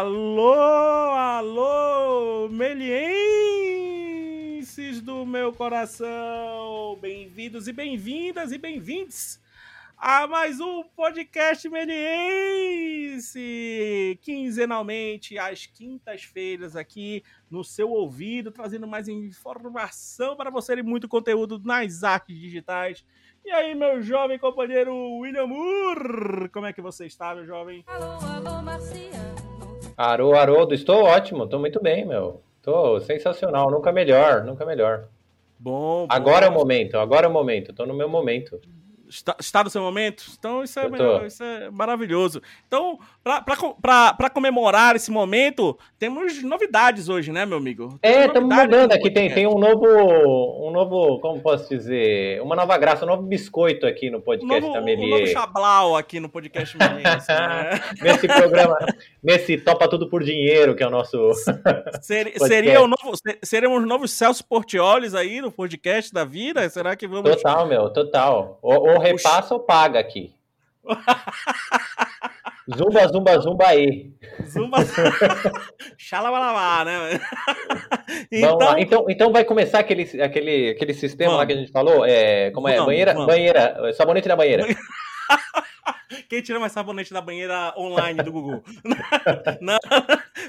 Alô, alô, melienses do meu coração! Bem-vindos e bem-vindas e bem-vindos a mais um podcast meliense! Quinzenalmente, às quintas-feiras, aqui no seu ouvido, trazendo mais informação para você e muito conteúdo nas artes digitais. E aí, meu jovem companheiro William Moore, como é que você está, meu jovem? Alô, alô, Marcia. Arô, Haroldo, estou ótimo, estou muito bem, meu. Estou sensacional, nunca melhor, nunca melhor. Bom, bom. Agora é o momento, agora é o momento, estou no meu momento. Está, está no seu momento? Então isso é, melhor, isso é maravilhoso. Então, para comemorar esse momento, temos novidades hoje, né, meu amigo? É, estamos mudando aqui, tem, tem um novo, um novo, como posso dizer, uma nova graça, um novo biscoito aqui no um podcast novo, da um novo chablau aqui no podcast Meliense, né? Nesse programa, nesse Topa Tudo por Dinheiro, que é o nosso... Seria o novo, se- seremos novos Celso Portiolis aí no podcast da vida? Será que vamos... Total, meu, total. Ou, ou repassa ou paga aqui. Zumba, zumba, zumba aí. Zumba... Xalabalabá, né? Lá. Então, então vai começar aquele, aquele, aquele sistema lá Vamos. que a gente falou. É, como é? Vamos, banheira, vamos. banheira, sabonete na banheira. Quem tira mais sabonete da banheira online do Gugu? Não.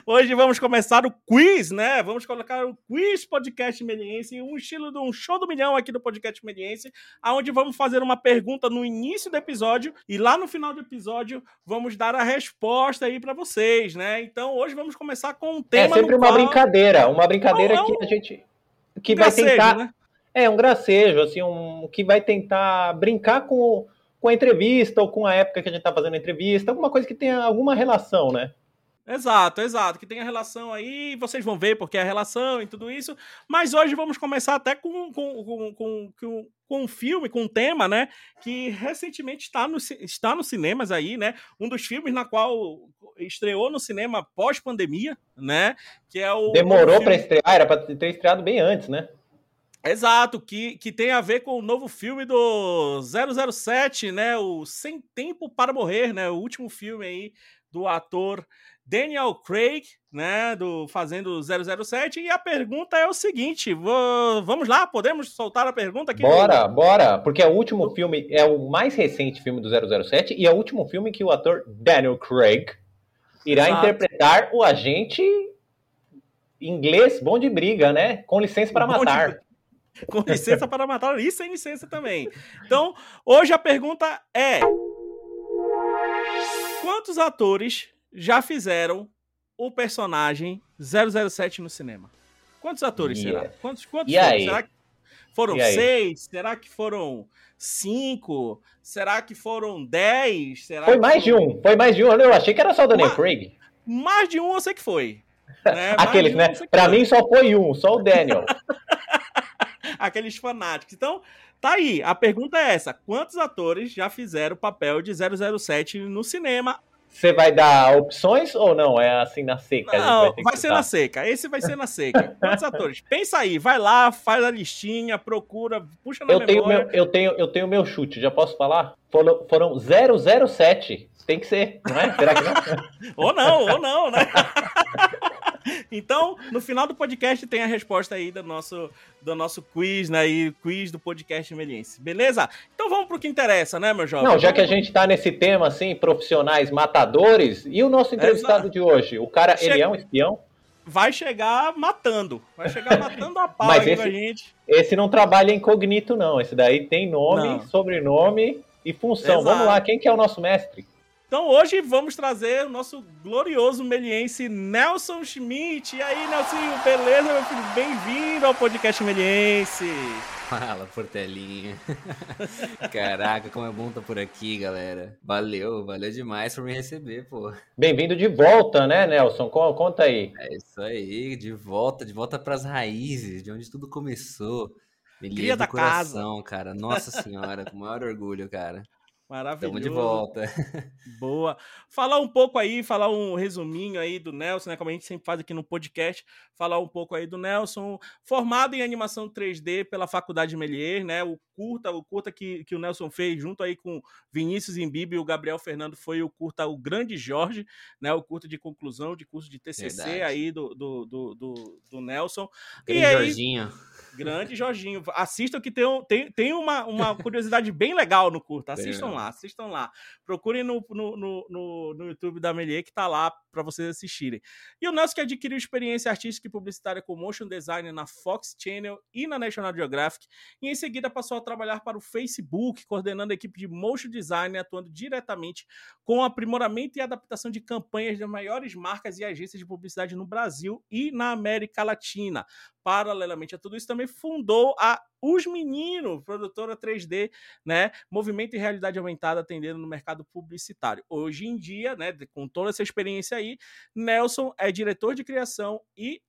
Hoje vamos começar o quiz, né? Vamos colocar o quiz podcast meliense, um estilo de um show do milhão aqui do podcast meliense, aonde vamos fazer uma pergunta no início do episódio e lá no final do episódio vamos dar a resposta aí pra vocês, né? Então hoje vamos começar com um É tema sempre no uma qual- brincadeira, uma brincadeira Não, é que um a gente que vai gracejo, tentar, né? é um gracejo, assim, um que vai tentar brincar com, com a entrevista ou com a época que a gente tá fazendo a entrevista, alguma coisa que tenha alguma relação, né? Exato, exato. Que tem a relação aí, vocês vão ver porque é a relação e tudo isso. Mas hoje vamos começar até com, com, com, com, com, com um filme, com um tema, né? Que recentemente está, no, está nos cinemas aí, né? Um dos filmes na qual estreou no cinema pós-pandemia, né? Que é o. Demorou o para filme- estrear, era para ter estreado bem antes, né? Exato, que, que tem a ver com o novo filme do 007, né? O Sem Tempo para Morrer, né? O último filme aí do ator Daniel Craig, né? Do fazendo 007. E a pergunta é o seguinte: vo- vamos lá, podemos soltar a pergunta aqui? Bora, bora, porque é o último filme, é o mais recente filme do 007 e é o último filme que o ator Daniel Craig irá Exato. interpretar o agente inglês bom de briga, né? Com licença para de matar. briga. Com licença para matar e sem licença também. Então, hoje a pergunta é: Quantos atores já fizeram o personagem 007 no cinema? Quantos atores Yeah. será? Quantos, quantos E foram? aí? Será que foram E aí? seis? Será que foram cinco? Será que foram dez? Será Foi mais de foram- um, foi mais de um. Eu achei que era só o Daniel Uma- Craig. Mais de um eu sei que foi. né? Aqueles, de um né? Pra foi. mim só foi um, só o Daniel. aqueles fanáticos. Então, tá aí. A pergunta é essa: quantos atores já fizeram o papel de 007 no cinema? Você vai dar opções ou não? É assim na seca? Não, que vai ser na seca. Esse vai ser na seca. Quantos atores? Pensa aí, vai lá, faz a listinha, procura, puxa na Eu tenho, memória. meu, eu, tenho, eu tenho meu chute, já posso falar? Foram, foram 007. Tem que ser, não é? Será que não? Ou não, ou não, né? então, no final do podcast tem a resposta aí do nosso, do nosso quiz, né? E quiz do podcast Meliense. Beleza? Então vamos pro que interessa, né, meu jovem? Não, já que a gente tá nesse tema, assim, profissionais matadores, e o nosso entrevistado de hoje? O cara, ele Chega- é um espião? vai chegar matando. Vai chegar matando a pau Mas aí esse- gente. Esse não trabalha incognito, não. Esse daí tem nome, Não. sobrenome e função. Exato. Vamos lá, quem que é o nosso mestre? Então hoje vamos trazer o nosso glorioso meliense Nelson Schmidt. E aí, Nelsinho, beleza, meu filho? Bem-vindo ao podcast Meliense. Fala, Portelinha. Caraca, como é bom estar por aqui, galera. Valeu, valeu demais por me receber, pô. Bem-vindo de volta, né, Nelson? Co- Conta aí. É isso aí, de volta, de volta pras raízes, de onde tudo começou. Me Cria do da coração, cara. Nossa senhora, com o maior orgulho, cara. Maravilhoso. Estamos de volta. Boa. Falar um pouco aí, falar um resuminho aí do Nelson, né? Como a gente sempre faz aqui no podcast, falar um pouco aí do Nelson, formado em animação 3D pela Faculdade Melier, né? O curta, o curta que, que o Nelson fez junto aí com Vinícius Imbibe e o Gabriel Fernando foi o curta O Grande Jorge, né? O curta de conclusão de curso de TCC Verdade. aí do, do, do, do, do Nelson. Grande e aí, Jorginho. Grande Jorginho. Assistam que tem, tem, tem uma, uma curiosidade bem legal no curta. Assistam lá, assistam lá. Procurem no, no, no, no YouTube da Melier que tá lá para vocês assistirem. E o Nelson que adquiriu experiência artística e publicitária com motion design na Fox Channel e na National Geographic. E em seguida passou a trabalhar para o Facebook, coordenando a equipe de motion design, atuando diretamente com aprimoramento e adaptação de campanhas das maiores marcas e agências de publicidade no Brasil e na América Latina. Paralelamente a tudo isso, também fundou a Os Meninos, produtora 3D, né? Movimento e realidade aumentada atendendo no mercado publicitário. Hoje em dia, né, com toda essa experiência aí, Nelson é diretor de criação e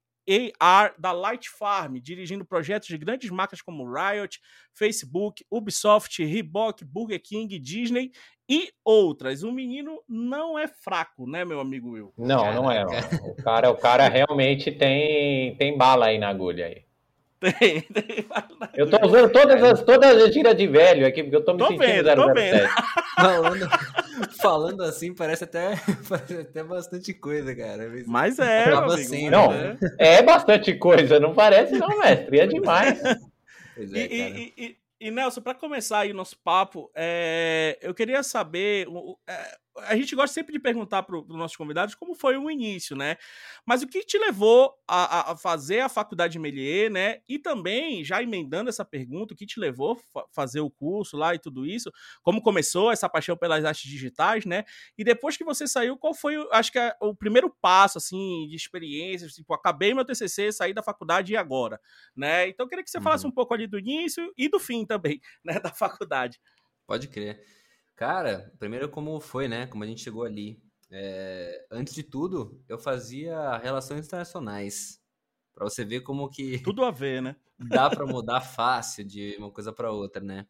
AR da Light Farm, dirigindo projetos de grandes marcas como Riot, Facebook, Ubisoft, Reebok, Burger King, Disney e outras. O menino não é fraco, né, meu amigo Will? Não, não é. O cara, o cara realmente tem, tem bala aí na agulha aí. Tem, Eu tô usando todas as, todas as giras de velho aqui, porque eu tô me tô sentindo vendo, 007. Tô vendo. Falando, falando assim, parece até, parece até bastante coisa, cara. Mas é, amigo, assim, não, é. é bastante coisa, não parece não, mestre, é demais. Pois é, e, e, e, Nelson, para começar aí o nosso papo, é, eu queria saber, é, a gente gosta sempre de perguntar para os nossos convidados como foi o início, né? Mas o que te levou a, a, fazer a faculdade de Melier, né? E também, já emendando essa pergunta, o que te levou a fazer o curso lá e tudo isso? Como começou essa paixão pelas artes digitais, né? E depois que você saiu, qual foi, acho que é o primeiro passo, assim, de experiência? Tipo, acabei meu TCC, saí da faculdade e agora, né? Então, eu queria que você falasse uhum. um pouco ali do início e do fim também, né? Da faculdade. Pode crer. Cara, primeiro como foi, né? Como a gente chegou ali. É, antes de tudo, eu fazia relações internacionais. Para você ver como que. Tudo a ver, né? dá para mudar fácil de uma coisa para outra, né?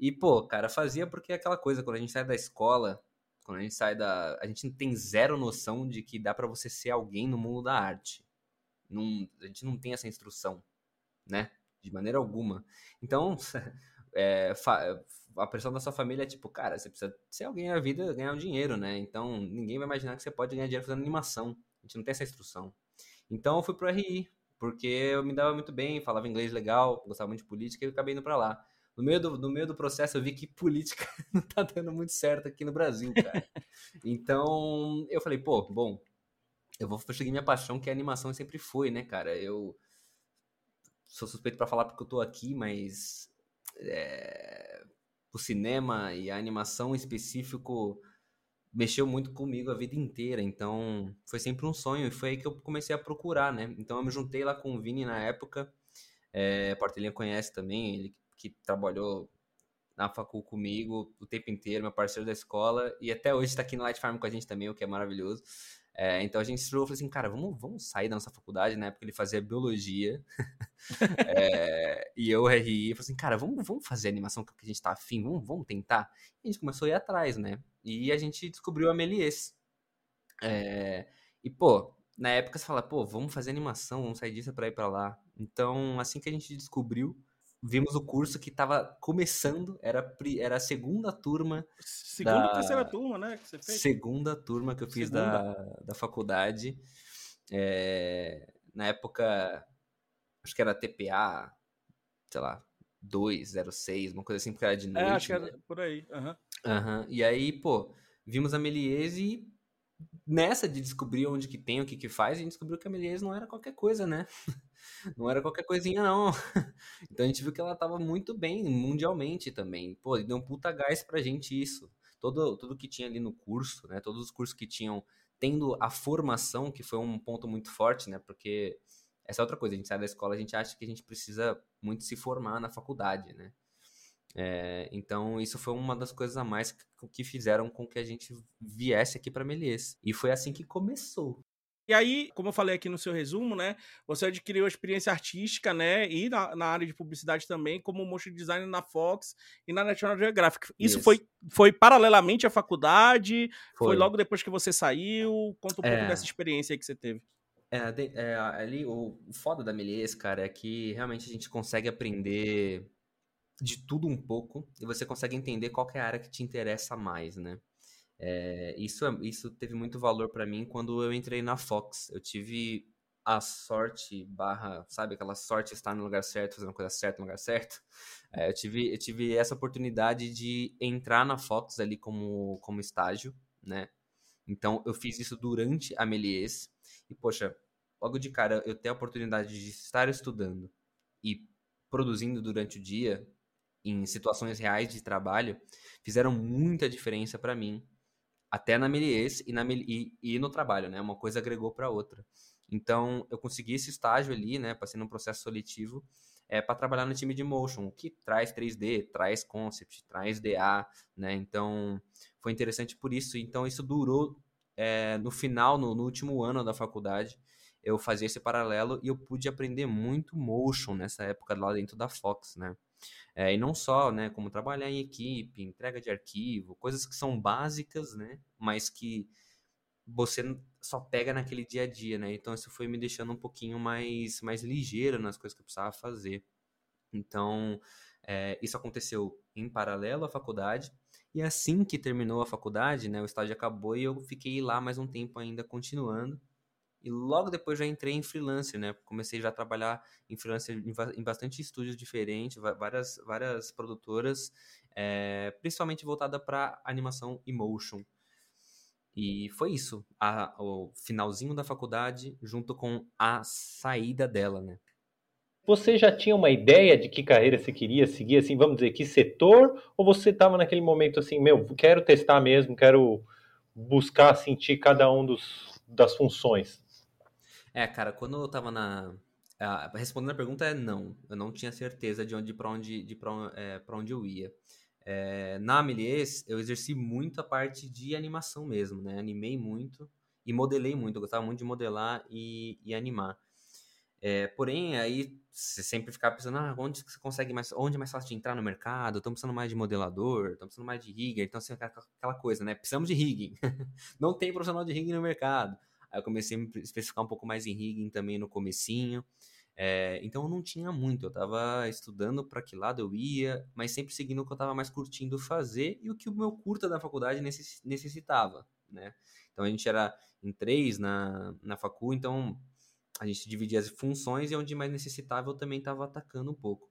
E, pô, cara, fazia porque é aquela coisa, quando a gente sai da escola, quando a gente sai da. A gente tem zero noção de que dá para você ser alguém no mundo da arte. Não, a gente não tem essa instrução, né? De maneira alguma. Então, é, a pressão da sua família é tipo, cara, você precisa ser alguém na vida, ganhar um dinheiro, né? Então ninguém vai imaginar que você pode ganhar dinheiro fazendo animação. A gente não tem essa instrução. Então eu fui pro RI, porque eu me dava muito bem, falava inglês legal, gostava muito de política e eu acabei indo pra lá. No meio, do, no meio do processo eu vi que política não tá dando muito certo aqui no Brasil, cara. então eu falei, pô, bom, eu vou seguir minha paixão, que a animação sempre foi, né, cara? Eu sou suspeito para falar porque eu tô aqui, mas é, o cinema e a animação em específico mexeu muito comigo a vida inteira, então foi sempre um sonho e foi aí que eu comecei a procurar, né? Então eu me juntei lá com o Vini na época, é, Portelinha conhece também, ele que trabalhou na facul comigo o tempo inteiro, meu parceiro da escola, e até hoje está aqui no Light Farm com a gente também, o que é maravilhoso. É, então a gente se falou assim, cara, vamos, vamos sair da nossa faculdade, né? Porque ele fazia biologia. é, e eu, RI, falei assim, cara, vamos, vamos fazer animação que a gente tá afim, vamos, vamos tentar. E a gente começou a ir atrás, né? E a gente descobriu a Melies. É, e, pô, na época você fala, pô, vamos fazer animação, vamos sair disso pra ir pra lá. Então, assim que a gente descobriu, vimos o curso que estava começando, era, era a segunda turma. Segunda da... terceira turma, né? Que você fez? Segunda turma que eu fiz da, da faculdade. É, na época, acho que era TPA, sei lá, 206, uma coisa assim, porque era de noite. É, acho que era né? por aí. Uhum. Uhum. E aí, pô, vimos a Meliese e nessa de descobrir onde que tem, o que que faz, a gente descobriu que a Meliese não era qualquer coisa, né? Não era qualquer coisinha, não. Então a gente viu que ela tava muito bem mundialmente também. Pô, deu um puta gás pra gente isso. Todo, tudo que tinha ali no curso, né? Todos os cursos que tinham, tendo a formação, que foi um ponto muito forte, né? Porque essa é outra coisa, a gente sai da escola, a gente acha que a gente precisa muito se formar na faculdade, né? É, então, isso foi uma das coisas a mais que, que fizeram com que a gente viesse aqui para Melies. E foi assim que começou. E aí, como eu falei aqui no seu resumo, né, você adquiriu a experiência artística, né, e na, na área de publicidade também, como motion designer na Fox e na National Geographic. Isso, Isso. Foi, foi paralelamente à faculdade? Foi. foi. logo depois que você saiu? Conta um é... pouco dessa experiência aí que você teve. É, é, ali o, o foda da Melies, cara, é que realmente a gente consegue aprender de tudo um pouco e você consegue entender qual é a área que te interessa mais, né? É, isso, é, isso teve muito valor para mim quando eu entrei na Fox. Eu tive a sorte barra, sabe, aquela sorte estar no lugar certo, fazendo a coisa certa no lugar certo. É, eu, tive, eu tive essa oportunidade de entrar na Fox ali como, como estágio, né? Então, eu fiz isso durante a Melies. E, poxa, logo de cara, eu ter a oportunidade de estar estudando e produzindo durante o dia, em situações reais de trabalho, fizeram muita diferença para mim até na Melies e, na, e, e no trabalho, né? Uma coisa agregou para outra. Então, eu consegui esse estágio ali, né? Passei num processo seletivo é, para trabalhar no time de motion, que traz 3D, traz concept, traz DA, né? Então, foi interessante por isso. Então, isso durou é, no final, no, no, último ano da faculdade, eu fazia esse paralelo e eu pude aprender muito motion nessa época lá dentro da Fox, né? É, e não só, né, como trabalhar em equipe, entrega de arquivo, coisas que são básicas, né, mas que você só pega naquele dia a dia, né? Então isso foi me deixando um pouquinho mais, mais ligeiro nas coisas que eu precisava fazer. Então é, isso aconteceu em paralelo à faculdade. E assim que terminou a faculdade, né, o estágio acabou e eu fiquei lá mais um tempo ainda continuando. E logo depois já entrei em freelancer, né? Comecei já a trabalhar em freelancer em bastante estúdios diferentes, várias, várias produtoras, é, principalmente voltada para animação e motion. E foi isso, a, o finalzinho da faculdade junto com a saída dela, né? Você já tinha uma ideia de que carreira você queria seguir, assim, vamos dizer, que setor? Ou você estava naquele momento assim, meu, quero testar mesmo, quero buscar sentir cada um dos, das funções? É, cara, quando eu tava na. respondendo a pergunta é não. Eu não tinha certeza de onde para onde, de pra, é, pra onde eu ia. É, na Amelies, eu exerci muito a parte de animação mesmo, né? Animei muito e modelei muito. Eu gostava muito de modelar e, e animar. É, porém, aí você sempre ficar pensando, ah, onde você consegue mais, onde é mais fácil de entrar no mercado? Estamos precisando mais de modelador, estamos precisando mais de rigger, então assim, aquela coisa, né? Precisamos de rigging. Não tem profissional de rigging no mercado. Aí eu comecei a me especificar um pouco mais em rigging também no comecinho. É, então eu não tinha muito, eu estava estudando para que lado eu ia, mas sempre seguindo o que eu estava mais curtindo fazer e o que o meu curta da faculdade necessitava, né? Então a gente era em três na, na facu, então a gente dividia as funções e onde mais necessitava eu também estava atacando um pouco.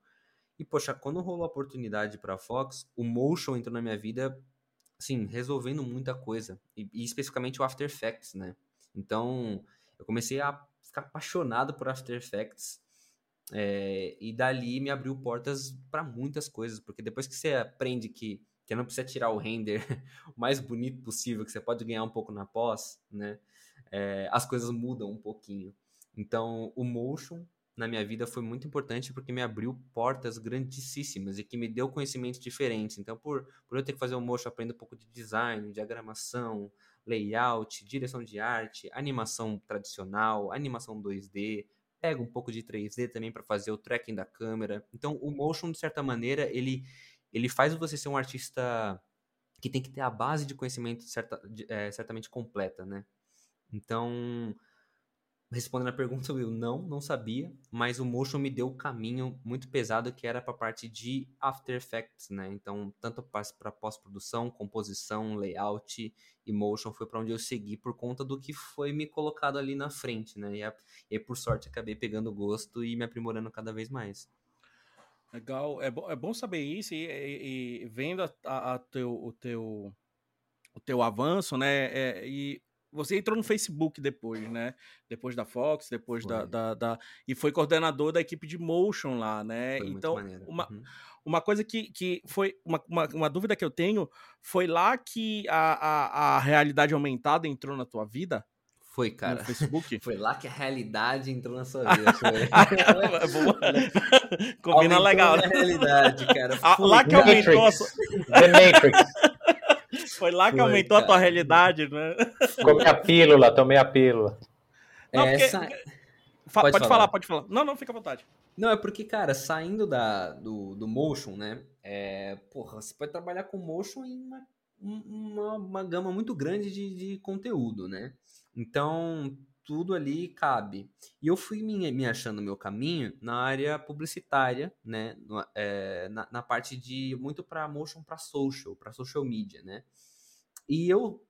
E poxa, quando rolou a oportunidade para Fox, o motion entrou na minha vida, assim, resolvendo muita coisa, e, e especificamente o After Effects, né? Então, eu comecei a ficar apaixonado por After Effects. É, e dali me abriu portas para muitas coisas, porque depois que você aprende que, que não precisa tirar o render o mais bonito possível, que você pode ganhar um pouco na pós, né? É, as coisas mudam um pouquinho. Então, o motion na minha vida foi muito importante porque me abriu portas grandíssimas e que me deu conhecimentos diferentes. Então, por, por eu ter que fazer o motion, aprendo um pouco de design, diagramação, layout, direção de arte, animação tradicional, animação 2D, pega um pouco de 3D também para fazer o tracking da câmera. Então, o motion de certa maneira, ele ele faz você ser um artista que tem que ter a base de conhecimento certa, é, certamente completa, né? Então, respondendo a pergunta, Will, não, não sabia, mas o Motion me deu o caminho muito pesado que era para a parte de After Effects, né? Então, tanto para pós-produção, composição, layout e Motion foi para onde eu segui por conta do que foi me colocado ali na frente, né? E, a, e por sorte acabei pegando gosto e me aprimorando cada vez mais. Legal, é, bo é bom saber isso e, e, e vendo a, a, a, teu, o, teu, o teu avanço, né? É, e você entrou no Facebook depois, né? Depois da Fox, depois da, da, da, E foi coordenador da equipe de motion lá, né? Foi então, uma, uhum. uma coisa que, que foi. Uma, uma, uma, dúvida que eu tenho foi lá que a, a, a realidade aumentada entrou na tua vida? Foi, cara. No Facebook? Foi lá que a realidade entrou na sua vida. Combina legal. A realidade, cara. lá que aumentou a sua... The Matrix. Foi lá que Foi, aumentou cara. a tua realidade, né? Tomei a pílula, tomei a pílula. Não, É, porque- Pode pode, falar. falar. pode falar. Não, não, fica à vontade. Não, é porque, cara, saindo da, do, do motion, né? É, porra, você pode trabalhar com motion em uma, uma, uma gama muito grande de, de conteúdo, né? Então, tudo ali cabe. E eu fui me, me achando meu caminho na área publicitária, né? No- é, na, na parte de muito para motion para social, para social media, né? E eu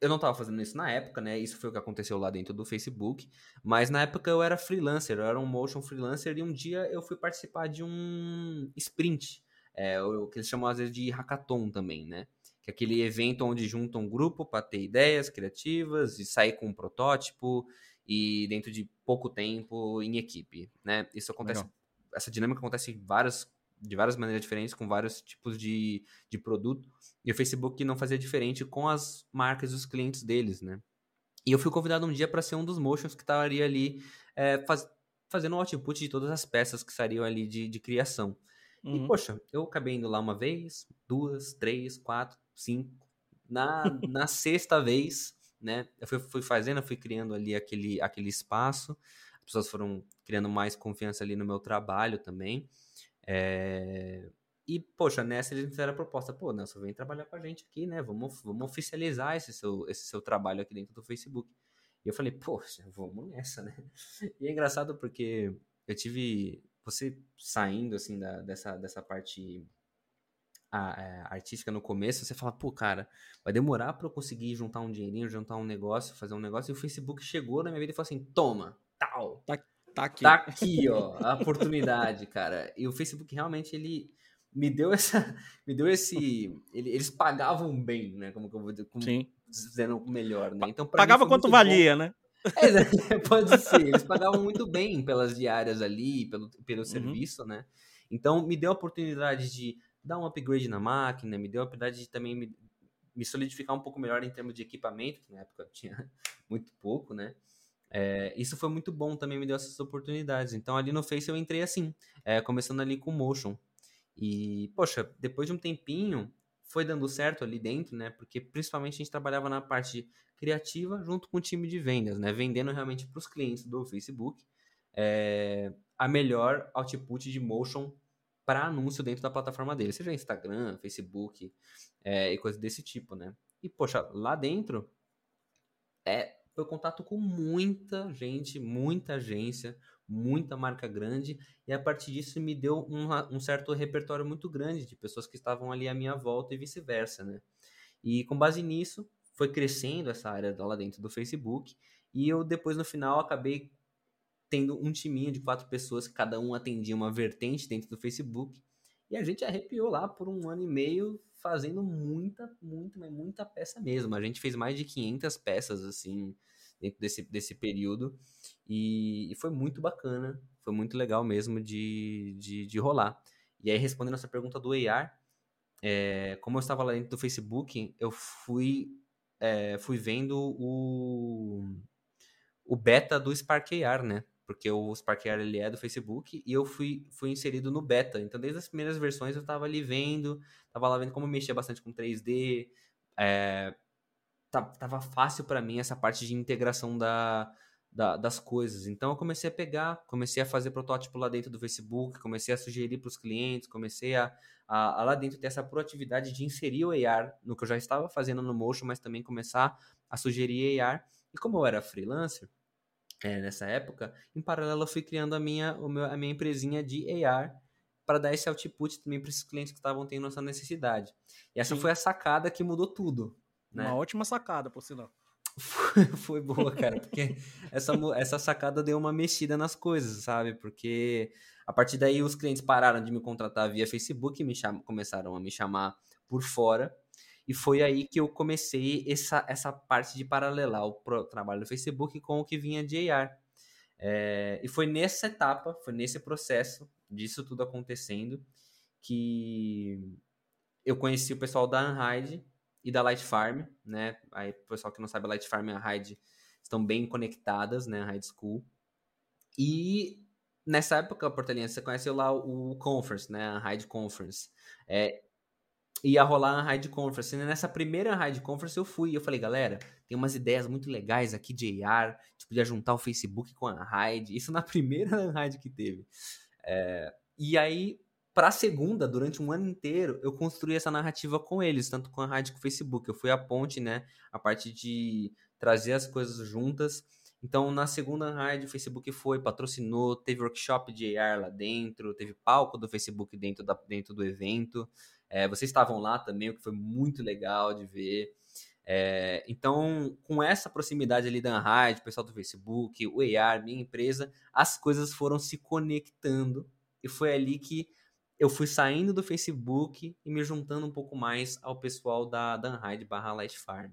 eu não tava fazendo isso na época, né? Isso foi o que aconteceu lá dentro do Facebook. Mas na época eu era freelancer, eu era um motion freelancer e um dia eu fui participar de um sprint, é, o que eles chamam às vezes de hackathon também, né? Que é aquele evento onde juntam um grupo para ter ideias criativas e sair com um protótipo e dentro de pouco tempo em equipe, né? Isso acontece, Legal. essa dinâmica acontece em várias, de várias maneiras diferentes, com vários tipos de, de produto. E o Facebook não fazia diferente com as marcas e os clientes deles, né? E eu fui convidado um dia para ser um dos motions que estaria ali é, faz- fazendo o output de todas as peças que estariam ali de, de criação. E, Uhum. poxa, eu acabei indo lá uma vez, duas, três, quatro, cinco. Na, na sexta vez, né? Eu fui, fui fazendo, fui criando ali aquele, aquele espaço. As pessoas foram criando mais confiança ali no meu trabalho também. É, E, poxa, nessa eles me fizeram a proposta, pô, Nelson, vem trabalhar com a gente aqui, né? Vamos, vamos oficializar esse seu, esse seu trabalho aqui dentro do Facebook. E eu falei, poxa, vamos nessa, né? E é engraçado porque eu tive. Você saindo, assim, da, dessa, dessa parte a- é, artística no começo, você fala, pô, cara, vai demorar pra eu conseguir juntar um dinheirinho, juntar um negócio, fazer um negócio. E o Facebook chegou na minha vida e falou assim: toma, tal, Tá aqui. Tá aqui, ó, a oportunidade, cara. E o Facebook realmente ele me deu essa, me deu esse, ele- eles pagavam bem, né? Como que eu vou dizer, como Sim. dizendo melhor, né? Então Pagava quanto muito bom. valia, né? É, né? pode ser. Eles pagavam muito bem pelas diárias ali, pelo, pelo Uhum. serviço, né? Então me deu a oportunidade de dar um upgrade na máquina, me deu a oportunidade de também me, me solidificar um pouco melhor em termos de equipamento, que na época eu tinha muito pouco, né? É, isso foi muito bom, também me deu essas oportunidades. Então ali no Face eu entrei assim, é, começando ali com Motion. E, poxa, depois de um tempinho, foi dando certo ali dentro, né? Porque principalmente a gente trabalhava na parte criativa junto com o time de vendas, né? Vendendo realmente para os clientes do Facebook é, a melhor output de motion para anúncio dentro da plataforma dele, seja Instagram, Facebook é, e coisas desse tipo, né? E, poxa, lá dentro é, foi contato com muita gente, muita agência, muita marca grande, e a partir disso me deu um, um certo repertório muito grande de pessoas que estavam ali à minha volta e vice-versa, né? E com base nisso, foi crescendo essa área lá dentro do Facebook, e eu depois no final acabei tendo um timinho de quatro pessoas que cada um atendia uma vertente dentro do Facebook, e a gente arrepiou lá por um ano e meio fazendo muita, muita, mas muita peça mesmo. A gente fez mais de 500 peças, assim, dentro desse, desse período. E, e foi muito bacana, foi muito legal mesmo de, de, de rolar. E aí, respondendo essa pergunta do AR, é, como eu estava lá dentro do Facebook, eu fui, é, fui vendo o, o beta do Spark AR, né? Porque o Spark AR ele é do Facebook e eu fui, fui inserido no beta. Então, desde as primeiras versões, eu estava ali vendo, estava lá vendo como mexia bastante com 3D, é, tava fácil para mim essa parte de integração da, da, das coisas. Então eu comecei a pegar, comecei a fazer protótipo lá dentro do Facebook, comecei a sugerir para os clientes, comecei a, a, a, lá dentro ter essa proatividade de inserir o AR no que eu já estava fazendo no Motion, mas também começar a sugerir AR. E como eu era freelancer é, nessa época, em paralelo eu fui criando a minha, o meu, a minha empresinha de AR para dar esse output também para esses clientes que estavam tendo essa necessidade. E essa Sim. foi a sacada que mudou tudo. Né? Uma ótima sacada, por sinal. foi boa, cara, porque essa, essa sacada deu uma mexida nas coisas, sabe? Porque a partir daí os clientes pararam de me contratar via Facebook e me cham... começaram a me chamar por fora. E foi aí que eu comecei essa, essa parte de paralelar o pro... trabalho do Facebook com o que vinha de AR. É... e foi nessa etapa, foi nesse processo disso tudo acontecendo que eu conheci o pessoal da Unhide e da Light Farm, né? Aí, o pessoal que não sabe, a Light Farm e a Hyde estão bem conectadas, né? A School. E nessa época, Portelinha, você conheceu lá o Conference, né? A Hyde Conference. É, ia rolar a Raid Conference. E nessa primeira Raid Conference eu fui. E eu falei, galera, tem umas ideias muito legais aqui de AR. Gente podia juntar o Facebook com a Raid. Isso na primeira Raid que teve. É, e aí, para a segunda, durante um ano inteiro, eu construí essa narrativa com eles, tanto com a Raid com o Facebook. Eu fui a ponte, né? A parte de trazer as coisas juntas. Então, na segunda raid, o Facebook foi, patrocinou, teve workshop de AR lá dentro, teve palco do Facebook dentro, da, dentro do evento. É, vocês estavam lá também, o que foi muito legal de ver. É, então, com essa proximidade ali da Unhide, o pessoal do Facebook, o AR, minha empresa, as coisas foram se conectando e foi ali que eu fui saindo do Facebook e me juntando um pouco mais ao pessoal da, da barra Light Farm.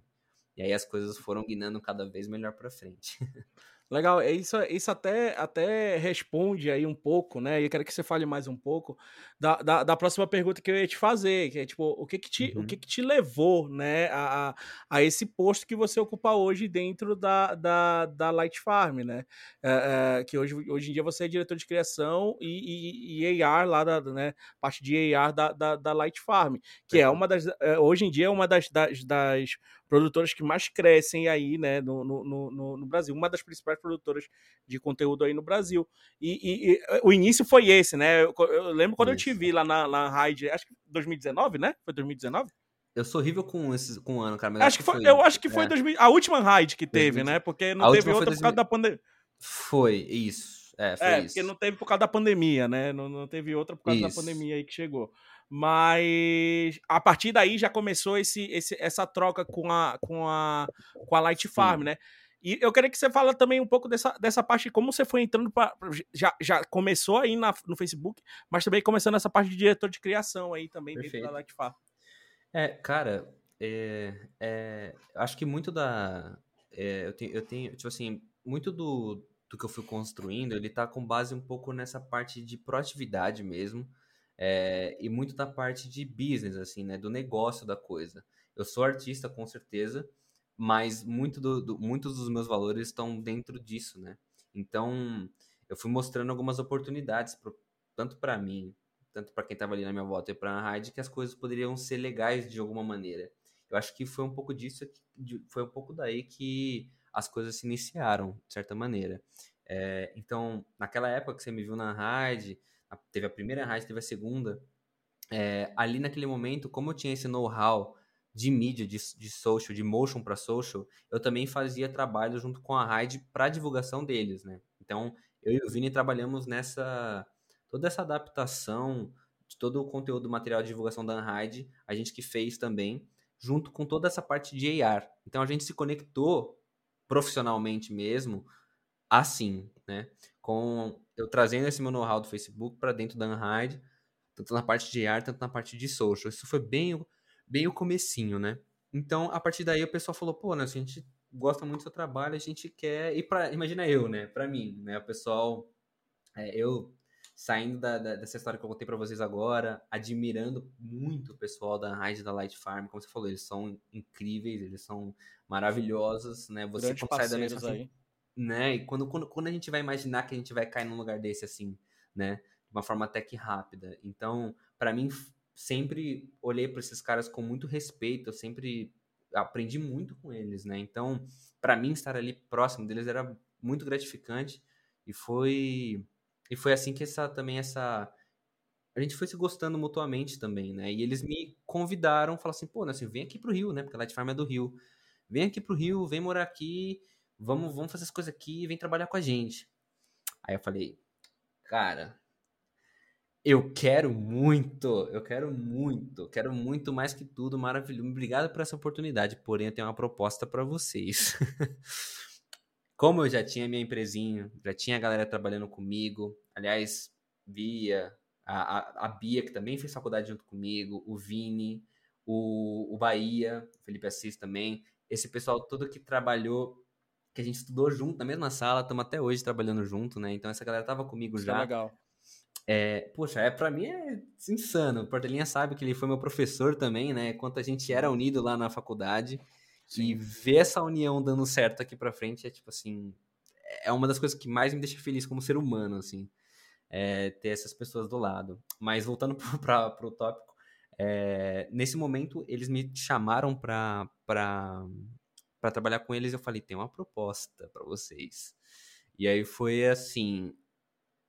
E aí as coisas foram guinando cada vez melhor para frente. Legal, é isso, isso até, até responde aí um pouco, né? E eu quero que você fale mais um pouco da, da, da, próxima pergunta que eu ia te fazer, que é tipo, o que que te, uhum. o que que te levou, né, a, a esse posto que você ocupa hoje dentro da, da, da Light Farm, né? É, é, que hoje, hoje em dia você é diretor de criação e, e, e AR lá da, né, parte de AR da, da, da Light Farm, que é uma das, é, hoje em dia é uma das, das, das produtoras que mais crescem aí, né, no, no, no, no, Brasil. Uma das principais produtoras de conteúdo aí no Brasil. E, e, e o início foi esse, né? Eu, eu lembro quando Isso. eu te vi lá na, na Raid, acho que 2019, né? Foi 2019? Eu sou horrível com esse com o ano, cara. Acho, acho, que foi, foi, eu acho que foi é. 2000, a última raid que teve, 2000, né? Porque não teve outra por causa 2000... da pandemia. Foi, isso. É, foi é isso. porque não teve por causa da pandemia, né? Não, não teve outra por causa isso. da pandemia aí que chegou. Mas a partir daí já começou esse, esse, essa troca com a, com a, com a Light Farm, né? E eu queria que você fale também um pouco dessa, dessa parte, como você foi entrando para. Já, já começou aí na, no Facebook, mas também começando essa parte de diretor de criação aí também Perfeito. dentro da Light Farm. É, cara, é, é, acho que muito da. É, eu, tenho, eu tenho, tipo assim, muito do, do que eu fui construindo, ele tá com base um pouco nessa parte de proatividade mesmo é, e muito da parte de business, assim, né? Do negócio da coisa. Eu sou artista, com certeza, mas muito do, do, muitos dos meus valores estão dentro disso, né? Então, eu fui mostrando algumas oportunidades, pro, tanto para mim, tanto para quem estava ali na minha volta e para a Hyde, que as coisas poderiam ser legais de alguma maneira. Eu acho que foi um pouco disso, foi um pouco daí que as coisas se iniciaram, de certa maneira. É, então, naquela época que você me viu na Hyde, teve a primeira rádio, teve a segunda. É, ali naquele momento, como eu tinha esse know-how de mídia, de, de social, de motion para social, eu também fazia trabalho junto com a Raid para divulgação deles, né? Então, eu e o Vini trabalhamos nessa toda essa adaptação de todo o conteúdo material de divulgação da Unhide, a gente que fez também, junto com toda essa parte de AR. Então a gente se conectou profissionalmente mesmo assim, né? Com eu trazendo esse meu know-how do Facebook para dentro da Unhide, tanto na parte de arte, tanto na parte de social. Isso foi bem, bem o comecinho, né? Então, a partir daí o pessoal falou, pô, né, a gente gosta muito do seu trabalho, a gente quer e para imagina eu, né, para mim, né, o pessoal é, eu saindo da, da, dessa história que eu contei para vocês agora, admirando muito o pessoal da Raid da Light Farm, como você falou, eles são incríveis, eles são maravilhosos, né? Você Grandes consegue da mesma aí né? E quando, quando, quando a gente vai imaginar que a gente vai cair num lugar desse assim, né? De uma forma até que rápida. Então, para mim, sempre olhei para esses caras com muito respeito, eu sempre aprendi muito com eles, né? Então, para mim estar ali próximo deles era muito gratificante e foi e foi assim que essa também essa a gente foi se gostando mutuamente também, né? E eles me convidaram, falaram assim, pô, né, assim, vem aqui pro Rio, né? Porque a Light Farm é do Rio. Vem aqui pro Rio, vem morar aqui vamos, vamos fazer as coisas aqui e vem trabalhar com a gente. Aí eu falei, cara, eu quero muito, eu quero muito, quero muito mais que tudo, maravilhoso. Obrigado por essa oportunidade, porém eu tenho uma proposta para vocês. Como eu já tinha minha empresinha, já tinha a galera trabalhando comigo, aliás, Bia, a, a, a Bia, que também fez faculdade junto comigo, o Vini, o, o Bahia, o Felipe Assis também, esse pessoal todo que trabalhou que a gente estudou junto na mesma sala, estamos até hoje trabalhando junto, né? Então essa galera tava comigo Isso é já. É legal. É, poxa, é, pra mim é insano. O Portelinha sabe que ele foi meu professor também, né? Quanto a gente era unido lá na faculdade. Sim. E ver essa união dando certo aqui pra frente é tipo assim. É uma das coisas que mais me deixa feliz como ser humano, assim. É, ter essas pessoas do lado. Mas voltando para o tópico, É, nesse momento, eles me chamaram para trabalhar com eles. Eu falei: tem uma proposta para vocês. E aí foi assim: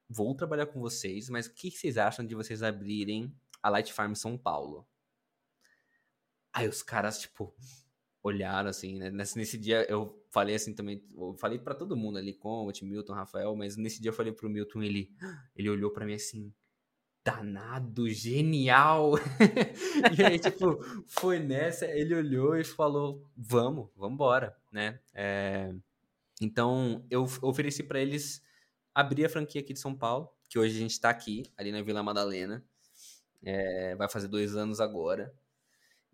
vou trabalhar com vocês, mas o que vocês acham de vocês abrirem a Light Farm São Paulo? Aí os caras, tipo, olharam assim, né? Nesse, nesse dia eu falei assim também, eu falei para todo mundo ali, Comet, Milton, Rafael, mas nesse dia eu falei pro Milton, ele, ele olhou para mim assim, danado, genial. e aí, tipo, foi nessa, ele olhou e falou, vamos, vamos embora, né? É... Então, eu ofereci para eles abrir a franquia aqui de São Paulo, que hoje a gente está aqui, ali na Vila Madalena. É... vai fazer dois anos agora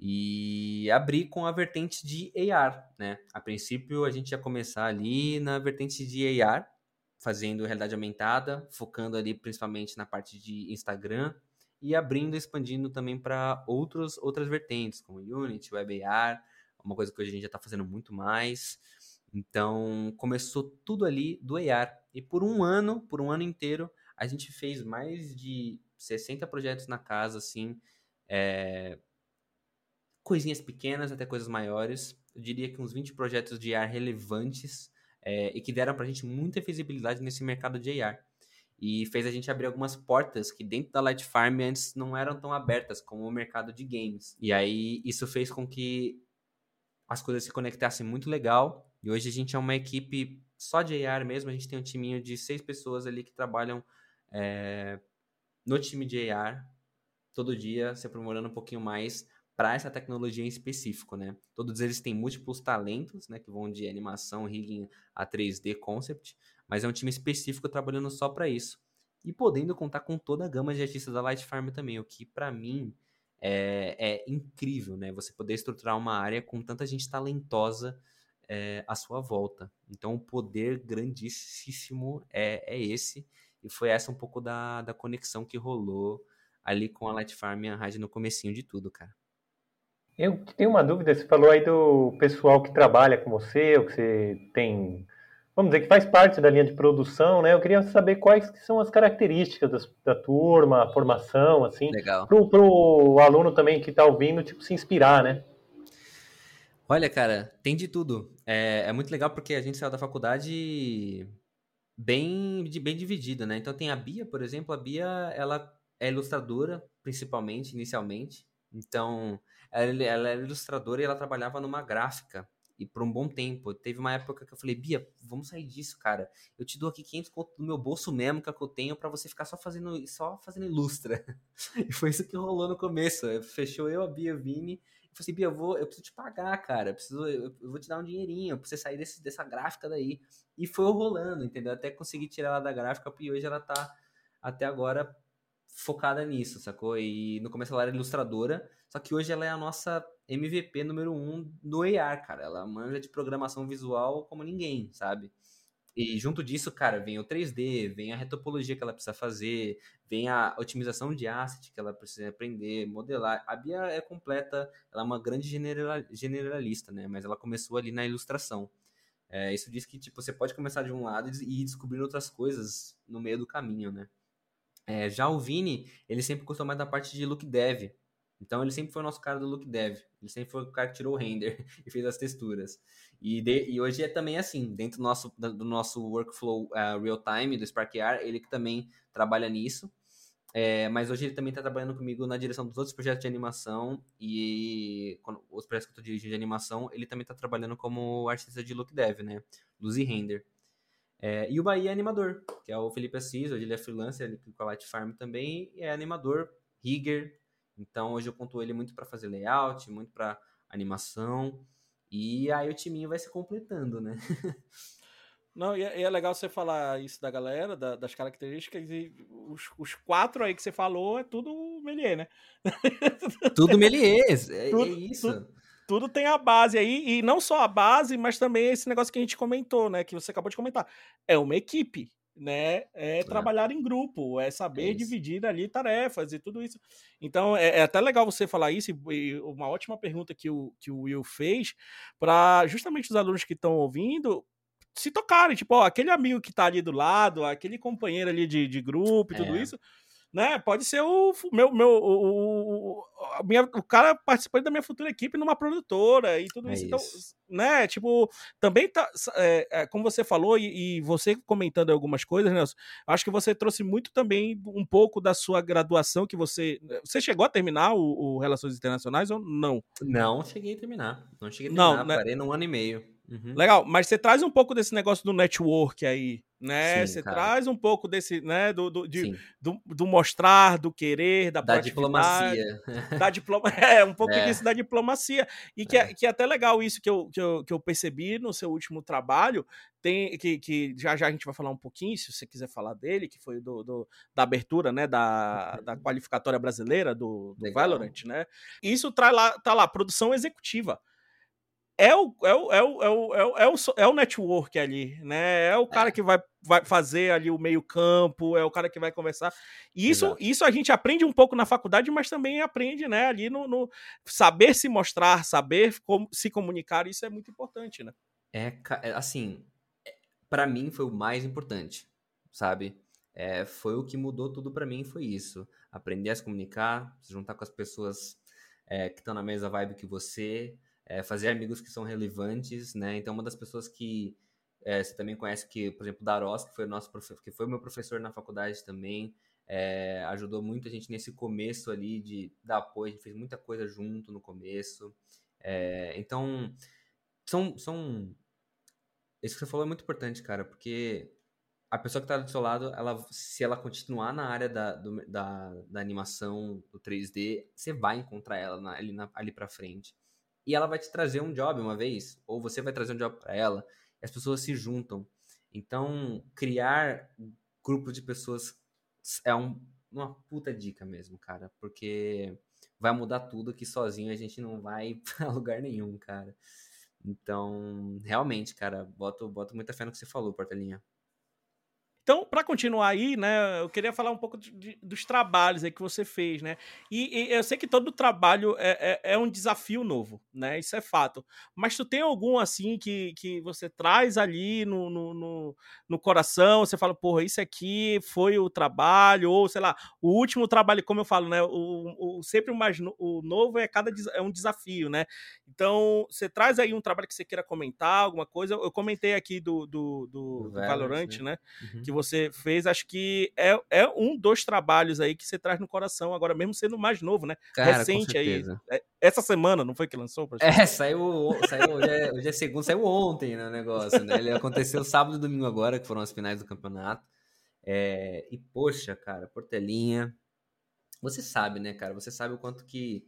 e abrir com a vertente de AR, né? A princípio a gente ia começar ali na vertente de AR, fazendo realidade aumentada, focando ali principalmente na parte de Instagram e abrindo, expandindo também para outros outras vertentes, como Unity, Web AR, uma coisa que hoje a gente já está fazendo muito mais. Então começou tudo ali do AR e por um ano, por um ano inteiro, a gente fez mais de 60 projetos na casa, assim, é, coisinhas pequenas até coisas maiores. Eu diria que uns 20 projetos de AR relevantes é, e que deram para a gente muita visibilidade nesse mercado de AR. E fez a gente abrir algumas portas que dentro da Light Farm antes não eram tão abertas, como o mercado de games. E aí isso fez com que as coisas se conectassem muito legal. E hoje a gente é uma equipe só de AR mesmo. A gente tem um timinho de seis pessoas ali que trabalham é, no time de AR todo dia, se aprimorando um pouquinho mais para essa tecnologia em específico, né? Todos eles têm múltiplos talentos, né, que vão de animação, rigging a 3D concept, mas é um time específico trabalhando só para isso. E podendo contar com toda a gama de artistas da Light Farm também, o que para mim é, é, incrível, né? Você poder estruturar uma área com tanta gente talentosa é, à sua volta. Então, o poder grandíssimo é, é esse. E foi essa um pouco da, da conexão que rolou ali com a Light Farm e a rádio no comecinho de tudo, cara. Eu tenho uma dúvida, você falou aí do pessoal que trabalha com você, ou que você tem, vamos dizer, que faz parte da linha de produção, né? Eu queria saber quais são as características das, da turma, a formação, assim. Legal. Para o aluno também que está ouvindo, tipo, se inspirar, né? Olha, cara, tem de tudo. É, é muito legal porque a gente saiu da faculdade bem, bem dividida, né? Então tem a Bia, por exemplo, a Bia, ela é ilustradora, principalmente, inicialmente. Então, ela, ela era ilustradora e ela trabalhava numa gráfica. E por um bom tempo. Teve uma época que eu falei, Bia, vamos sair disso, cara. Eu te dou aqui 500 conto do meu bolso mesmo que, é que eu tenho para você ficar só fazendo, só fazendo ilustra. e foi isso que rolou no começo. Fechou eu, a Bia, Vini. Eu falei assim, Bia, eu, vou, eu preciso te pagar, cara. Eu, preciso, eu, eu vou te dar um dinheirinho pra você sair desse, dessa gráfica daí. E foi rolando, entendeu? Até consegui tirar ela da gráfica e hoje ela tá até agora focada nisso, sacou? E no começo ela era ilustradora, só que hoje ela é a nossa MVP número um do AR, cara. Ela manja de programação visual como ninguém, sabe? E junto disso, cara, vem o 3D, vem a retopologia que ela precisa fazer, vem a otimização de asset que ela precisa aprender, modelar. A Bia é completa, ela é uma grande generalista, né? Mas ela começou ali na ilustração. É, isso diz que tipo, você pode começar de um lado e ir descobrindo outras coisas no meio do caminho, né? É, já o Vini, ele sempre gostou mais da parte de look dev. Então ele sempre foi o nosso cara do look dev. Ele sempre foi o cara que tirou o render e fez as texturas. E, de, e hoje é também assim, dentro do nosso, do nosso workflow uh, real time do SparkR, ele que também trabalha nisso. É, mas hoje ele também está trabalhando comigo na direção dos outros projetos de animação e quando, os projetos que eu estou dirigindo de animação, ele também está trabalhando como artista de look dev, né? Luz e render. É, e o Bahia é animador, que é o Felipe Assis, hoje ele é freelancer, ele com a Light Farm também, e é animador, rigger. Então hoje eu conto ele muito para fazer layout, muito para animação. E aí o timinho vai se completando, né? Não, e é, é, legal você falar isso da galera, da, das características, e os, os, quatro aí que você falou é tudo Melier, né? Tudo Melier, é, tudo, é isso. Tudo, tudo tem a base aí, e não só a base, mas também esse negócio que a gente comentou, né? Que você acabou de comentar. É uma equipe, né? É, é. trabalhar em grupo, é saber é dividir ali tarefas e tudo isso. Então é, é, até legal você falar isso, e uma ótima pergunta que o, que o Will fez, para justamente os alunos que estão ouvindo se tocarem, tipo, ó, aquele amigo que tá ali do lado, aquele companheiro ali de, de grupo e tudo é. isso né? Pode ser o meu, meu o, o, minha, o cara participando da minha futura equipe numa produtora e tudo É isso. Então, isso. né? Tipo, também tá, é, é, como você falou e, e você comentando algumas coisas, Nelson, acho que você trouxe muito também um pouco da sua graduação que você, você chegou a terminar o, o Relações Internacionais ou não? Não cheguei a terminar. Não cheguei a Não, terminar, né? parei num ano e meio. Uhum. Legal, mas você traz um pouco desse negócio do network aí, né? Sim, você cara. traz um pouco desse, né? Do, do, de- do, do mostrar, do querer, da, da diplomacia. da diploma, é um pouco É. disso da diplomacia e que é, que é até legal isso que eu, que, eu, que eu percebi no seu último trabalho tem que, que já já a gente vai falar um pouquinho se você quiser falar dele que foi do, do- da abertura né da, da qualificatória brasileira do, do Legal. Valorant né isso traz lá tá lá produção executiva é o, é o, é o, é o, é o, é o, é o network ali, né? É o cara que vai, vai fazer ali o meio-campo, é o cara que vai conversar. E isso, Exato. isso a gente aprende um pouco na faculdade, mas também aprende, né, ali no, no saber se mostrar, saber como se comunicar, isso é muito importante, né? É, é, assim, é, pra mim foi o mais importante, sabe? É, foi o que mudou tudo pra mim, foi isso. Aprender a se comunicar, se juntar com as pessoas é, que estão na mesma vibe que você, é, fazer amigos que são relevantes, né? Então, uma das pessoas que é, você também conhece, que, por exemplo, Daros, que foi o nosso que foi meu professor na faculdade também, é, ajudou muito a gente nesse começo ali de dar apoio, a gente fez muita coisa junto no começo. É, então, são, são. Isso que você falou é muito importante, cara, porque a pessoa que tá do seu lado, ela, se ela continuar na área da, do- da, da animação, do 3D, você vai encontrar ela na- ali, na, ali pra frente. E ela vai te trazer um job uma vez, ou você vai trazer um job pra ela, e as pessoas se juntam. Então, criar grupo de pessoas é um- uma puta dica mesmo, cara, porque vai mudar tudo que sozinho a gente não vai pra lugar nenhum, cara. Então, realmente, cara, boto, boto muita fé no que você falou, Portelinha. Então, para continuar aí, né, eu queria falar um pouco de- de- dos trabalhos aí que você fez, né? E, e eu sei que todo trabalho é, é- é um desafio novo, né? Isso é fato. Mas tu tem algum assim que, que você traz ali no, no, no, no coração? Você fala, porra, isso aqui foi o trabalho, ou sei lá, o último trabalho, como eu falo, né? O, o- sempre o mais no- o novo é cada é um desafio, né? Então, você traz aí um trabalho que você queira comentar, alguma coisa. Eu comentei aqui do, do, do, Do Valorant, né? né? Uhum. que você fez, acho que é, é um dos trabalhos aí que você traz no coração, agora mesmo sendo mais novo, né? Cara, Recente aí. É, Essa semana, não foi que lançou? É, saiu, saiu hoje, é, hoje é segundo, saiu ontem né, o negócio, né? Ele aconteceu sábado e domingo agora, que foram as finais do campeonato. É, e, poxa, cara, Portelinha, você sabe, né, cara? Você sabe o quanto que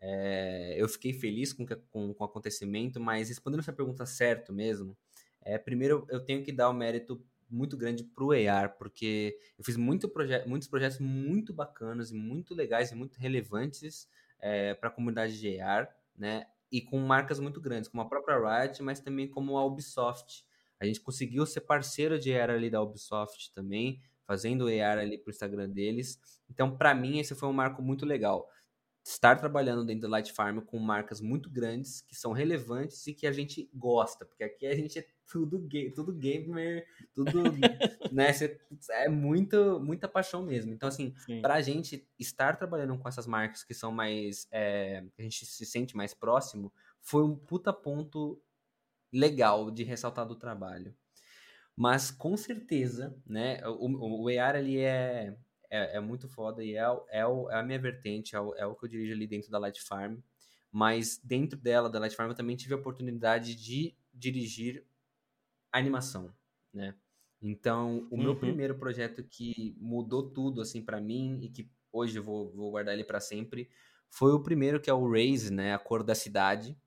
é, eu fiquei feliz com, com, com o acontecimento, mas respondendo essa pergunta certo mesmo, é, primeiro eu tenho que dar o mérito muito grande pro EAR, porque eu fiz muito proje muitos projetos muito bacanas e muito legais e muito relevantes para a comunidade de EAR, né? E com marcas muito grandes, como a própria Riot, mas também como a Ubisoft. A gente conseguiu ser parceiro de EAR ali da Ubisoft também, fazendo o EAR ali pro Instagram deles. Então, para mim, esse foi um marco muito legal. Estar trabalhando dentro da Light Farm com marcas muito grandes, que são relevantes e que a gente gosta, porque aqui a gente é tudo, ga tudo gamer, tudo, né, cê- é muito, muita paixão mesmo. Então, assim, Sim. pra gente estar trabalhando com essas marcas que são mais. é, que a gente se sente mais próximo, foi um puta ponto legal de ressaltar do trabalho. Mas com certeza, né? O, o, o EAR ali é, é, é muito foda e é, é, o- é a minha vertente, é o, é o que eu dirijo ali dentro da Light Farm. Mas dentro dela, da Light Farm, eu também tive a oportunidade de dirigir animação, né? Então, o meu Uhum. primeiro projeto que mudou tudo, assim, pra mim, e que hoje eu vou, vou guardar ele pra sempre, foi o primeiro, que é o Raze, né? A Cor da Cidade,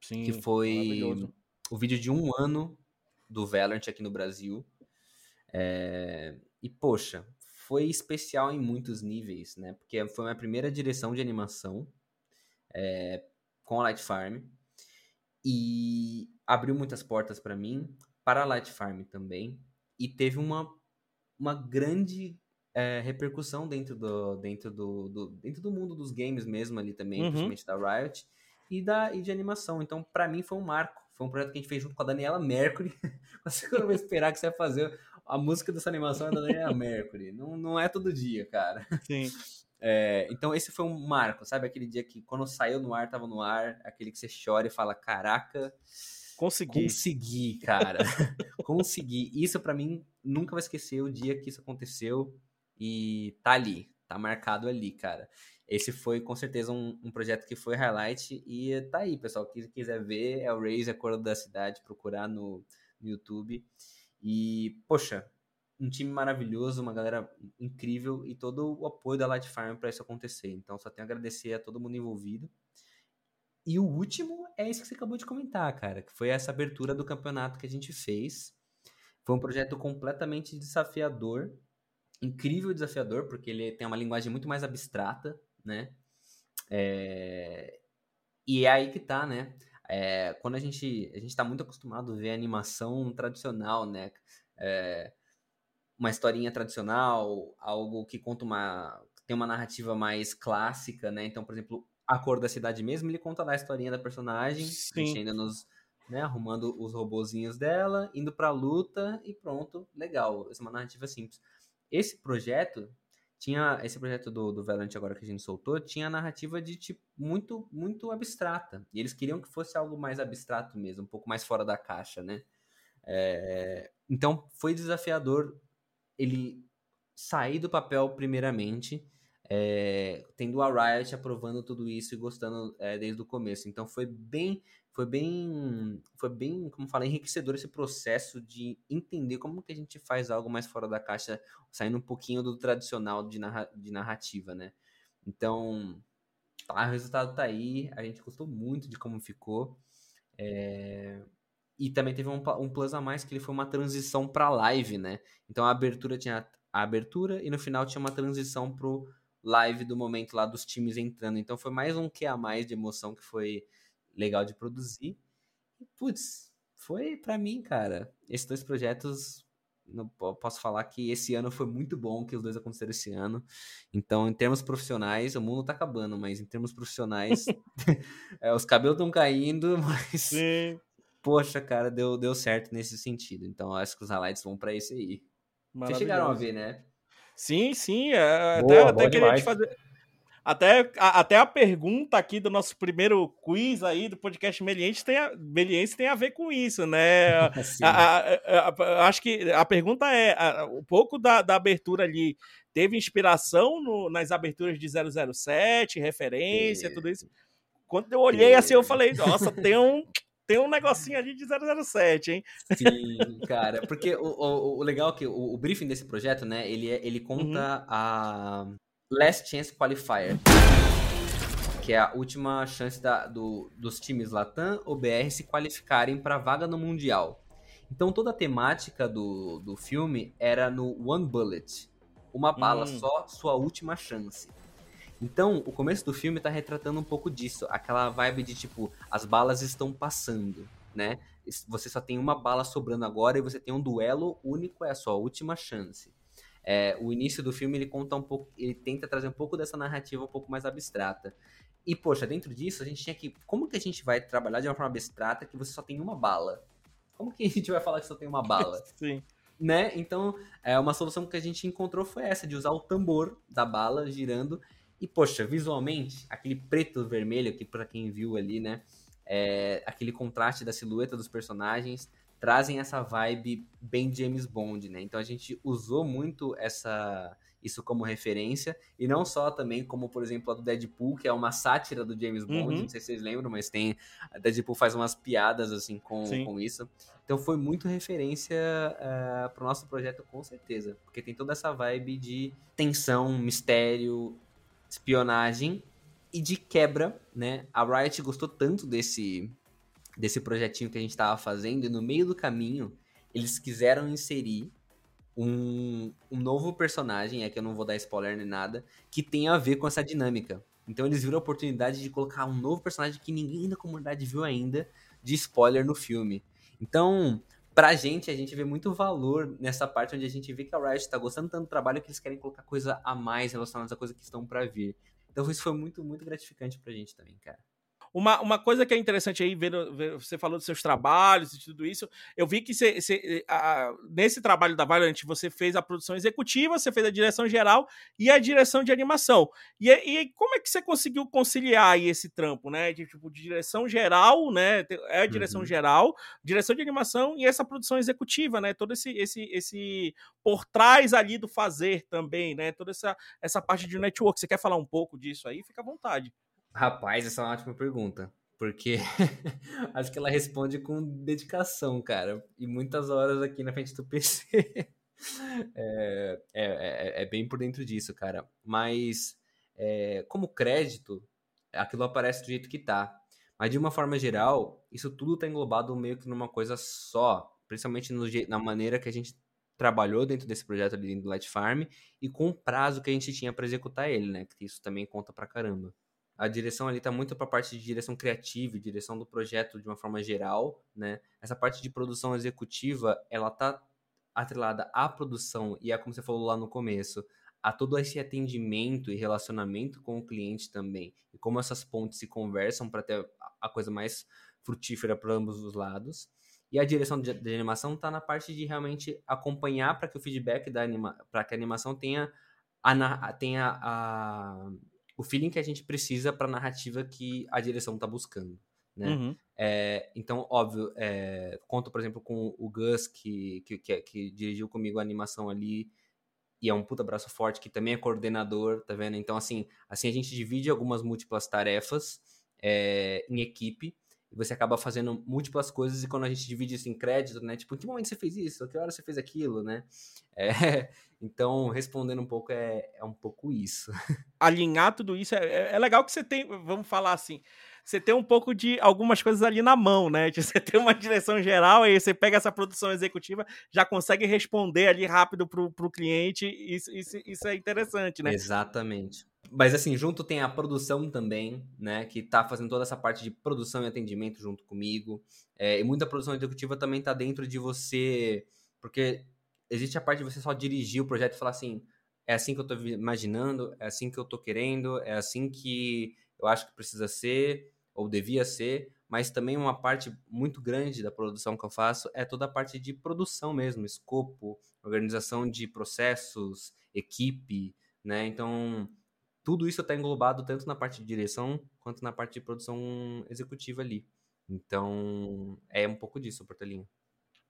Sim, que foi o vídeo de um ano do Valorant aqui no Brasil. É, E, poxa, foi especial em muitos níveis, né? Porque foi a minha primeira direção de animação é, com a Light Farm. E abriu muitas portas pra mim, para a Light Farm também. E teve uma, uma grande é, repercussão dentro do, dentro, do, do- dentro do mundo dos games mesmo ali também, Uhum. principalmente da Riot. E, da, e de animação. Então, pra mim, foi um marco. Foi um projeto que a gente fez junto com a Daniela Mercury. Você não vai esperar que você vai fazer a música dessa animação é da Daniela Mercury. Não, não é todo dia, cara. Sim. É, então esse foi um marco, sabe? Aquele dia que quando saiu no ar, tava no ar, aquele que você chora e fala, caraca, consegui. Consegui, cara. consegui. Isso para mim nunca vai esquecer o dia que isso aconteceu e tá ali, tá marcado ali, cara. Esse foi com certeza um, um projeto que foi highlight e tá aí, pessoal. Quem quiser ver é o Raise, a cor da cidade, procurar no, no YouTube. E, poxa, um time maravilhoso, uma galera incrível e todo o apoio da Light Farm para isso acontecer. Então, só tenho a agradecer a todo mundo envolvido. E o último é isso que você acabou de comentar, cara, que foi essa abertura do campeonato que a gente fez. Foi um projeto completamente desafiador, incrível desafiador, porque ele tem uma linguagem muito mais abstrata, né? É... E é aí que tá, né? É... Quando a gente, a gente tá muito acostumado a ver animação tradicional, né? É uma historinha tradicional, algo que conta uma tem uma narrativa mais clássica, né? Então, por exemplo, a cor da cidade mesmo, ele conta lá a historinha da personagem, mexendo nos, né, arrumando os robozinhos dela, indo pra luta e pronto, legal. Essa é uma narrativa simples. Esse projeto tinha esse projeto do, do Valorant agora que a gente soltou, tinha a narrativa de tipo muito muito abstrata. E eles queriam que fosse algo mais abstrato mesmo, um pouco mais fora da caixa, né? É, então foi desafiador ele sair do papel primeiramente, é, tendo a Riot aprovando tudo isso e gostando é, desde o começo. Então foi bem, foi bem, foi bem, como fala, enriquecedor esse processo de entender como que a gente faz algo mais fora da caixa, saindo um pouquinho do tradicional de, narra, de narrativa, né? Então, tá, o resultado tá aí, a gente gostou muito de como ficou. É, e também teve um, um plus a mais que ele foi uma transição para live, né? Então a abertura tinha a abertura e no final tinha uma transição pro live do momento lá dos times entrando. Então foi mais um que a mais de emoção que foi legal de produzir. E, putz, foi para mim, cara. Esses dois projetos não posso falar que esse ano foi muito bom que os dois aconteceram esse ano. Então, em termos profissionais, o mundo tá acabando, mas em termos profissionais, é, os cabelos estão caindo, mas Sim poxa, cara, deu, deu certo nesse sentido. Então, acho que os highlights vão para esse aí. Vocês chegaram a ver, né? Sim, sim. É, Boa, até até queria te fazer. Até a, até a pergunta aqui do nosso primeiro quiz aí do podcast Meliense tem a, Meliense tem a ver com isso, né? a, a, acho que a pergunta é: um pouco da, da abertura ali teve inspiração no, nas aberturas de 007, referência, tudo isso? Quando eu olhei assim, eu falei: nossa, tem um tem um negocinho ali de 007, hein? Sim, cara. Porque o, o, o legal é que o, o, briefing desse projeto, né, ele, é, ele conta uhum. a Last Chance Qualifier. Que é a última chance da, do, dos times Latam ou BR se qualificarem para vaga no Mundial. Então toda a temática do, do filme era no One Bullet. Uma bala hum. só, sua última chance. Então, o começo do filme tá retratando um pouco disso, aquela vibe de tipo, as balas estão passando, né? Você só tem uma bala sobrando agora e você tem um duelo único, é a sua última chance. É, o início do filme ele conta um pouco, ele tenta trazer um pouco dessa narrativa um pouco mais abstrata. E poxa, dentro disso a gente tinha que, como que a gente vai trabalhar de uma forma abstrata que você só tem uma bala? Como que a gente vai falar que só tem uma bala? Sim. Né? Então, é, uma solução que a gente encontrou foi essa, de usar o tambor da bala girando e, poxa, visualmente, aquele preto vermelho, que para quem viu ali, né? É, aquele contraste da silhueta dos personagens trazem essa vibe bem James Bond, né? Então a gente usou muito essa isso como referência e não só também como por exemplo a do Deadpool que é uma sátira do James Bond, uhum. não sei se vocês lembram, mas tem a Deadpool faz umas piadas assim com, com isso. Então foi muito referência uh, pro nosso projeto com certeza, porque tem toda essa vibe de tensão, mistério, espionagem e de quebra, né? A Riot gostou tanto desse desse projetinho que a gente estava fazendo e no meio do caminho eles quiseram inserir um, um novo personagem, é que eu não vou dar spoiler nem nada, que tem a ver com essa dinâmica. Então eles viram a oportunidade de colocar um novo personagem que ninguém da comunidade viu ainda de spoiler no filme. Então, pra gente, a gente vê muito valor nessa parte onde a gente vê que a Riot tá gostando tanto do trabalho que eles querem colocar coisa a mais relacionada a coisa que estão para vir. Então isso foi muito, muito gratificante pra gente também, cara. Uma, uma coisa que é interessante aí, vendo, você falou dos seus trabalhos e tudo isso, eu vi que você, você a, nesse trabalho da Valiant você fez a produção executiva, você fez a direção geral e a direção de animação. E, e como é que você conseguiu conciliar aí esse trampo, né? De, tipo, de direção geral, né? É a direção uhum. geral, direção de animação e essa produção executiva, né? Todo esse, esse, esse por trás ali do fazer também, né? Toda essa, essa parte de network. Você quer falar um pouco disso aí? Fica à vontade. Rapaz, essa é uma ótima pergunta. Porque acho que ela responde com dedicação, cara. E muitas horas aqui na frente do PC. é, é, é, é, bem por dentro disso, cara. Mas, é, como crédito, aquilo aparece do jeito que tá. Mas, de uma forma geral, isso tudo tá englobado meio que numa coisa só. Principalmente no, na maneira que a gente trabalhou dentro desse projeto ali do Light Farm e com o prazo que a gente tinha para executar ele, né? Que isso também conta pra caramba a direção ali está muito para a parte de direção criativa e direção do projeto de uma forma geral, né? Essa parte de produção executiva, ela tá atrelada à produção e é como você falou lá no começo, a todo esse atendimento e relacionamento com o cliente também. E como essas pontes se conversam para ter a coisa mais frutífera para ambos os lados. E a direção de, de animação está na parte de realmente acompanhar para que o feedback da anima, para que a animação tenha a, tenha a o feeling que a gente precisa para a narrativa que a direção está buscando. Né? Uhum. É, então, óbvio, é, conto, por exemplo, com o Gus, que, que, que, que, dirigiu comigo a animação ali, e é um puta braço forte, que também é coordenador, tá vendo? Então, assim, assim a gente divide algumas múltiplas tarefas é, em equipe, e você acaba fazendo múltiplas coisas, e quando a gente divide isso em crédito, né? Tipo, em que momento você fez isso? Que hora você fez aquilo, né? É, então, respondendo um pouco, é, é um pouco isso. Alinhar tudo isso, é, é, é legal que você tem, vamos falar assim, você tem um pouco de algumas coisas ali na mão, né? Você tem uma direção geral, aí você pega essa produção executiva, já consegue responder ali rápido pro, pro cliente, isso, isso, isso é interessante, né? Exatamente. Mas assim, junto tem a produção também, né? Que tá fazendo toda essa parte de produção e atendimento junto comigo. É, e muita produção executiva também tá dentro de você. Porque existe a parte de você só dirigir o projeto e falar assim: é assim que eu tô imaginando, é assim que eu tô querendo, é assim que eu acho que precisa ser, ou devia ser. Mas também uma parte muito grande da produção que eu faço é toda a parte de produção mesmo, escopo, organização de processos, equipe, né? Então tudo isso está englobado tanto na parte de direção quanto na parte de produção executiva ali. Então, é um pouco disso, Portelinho.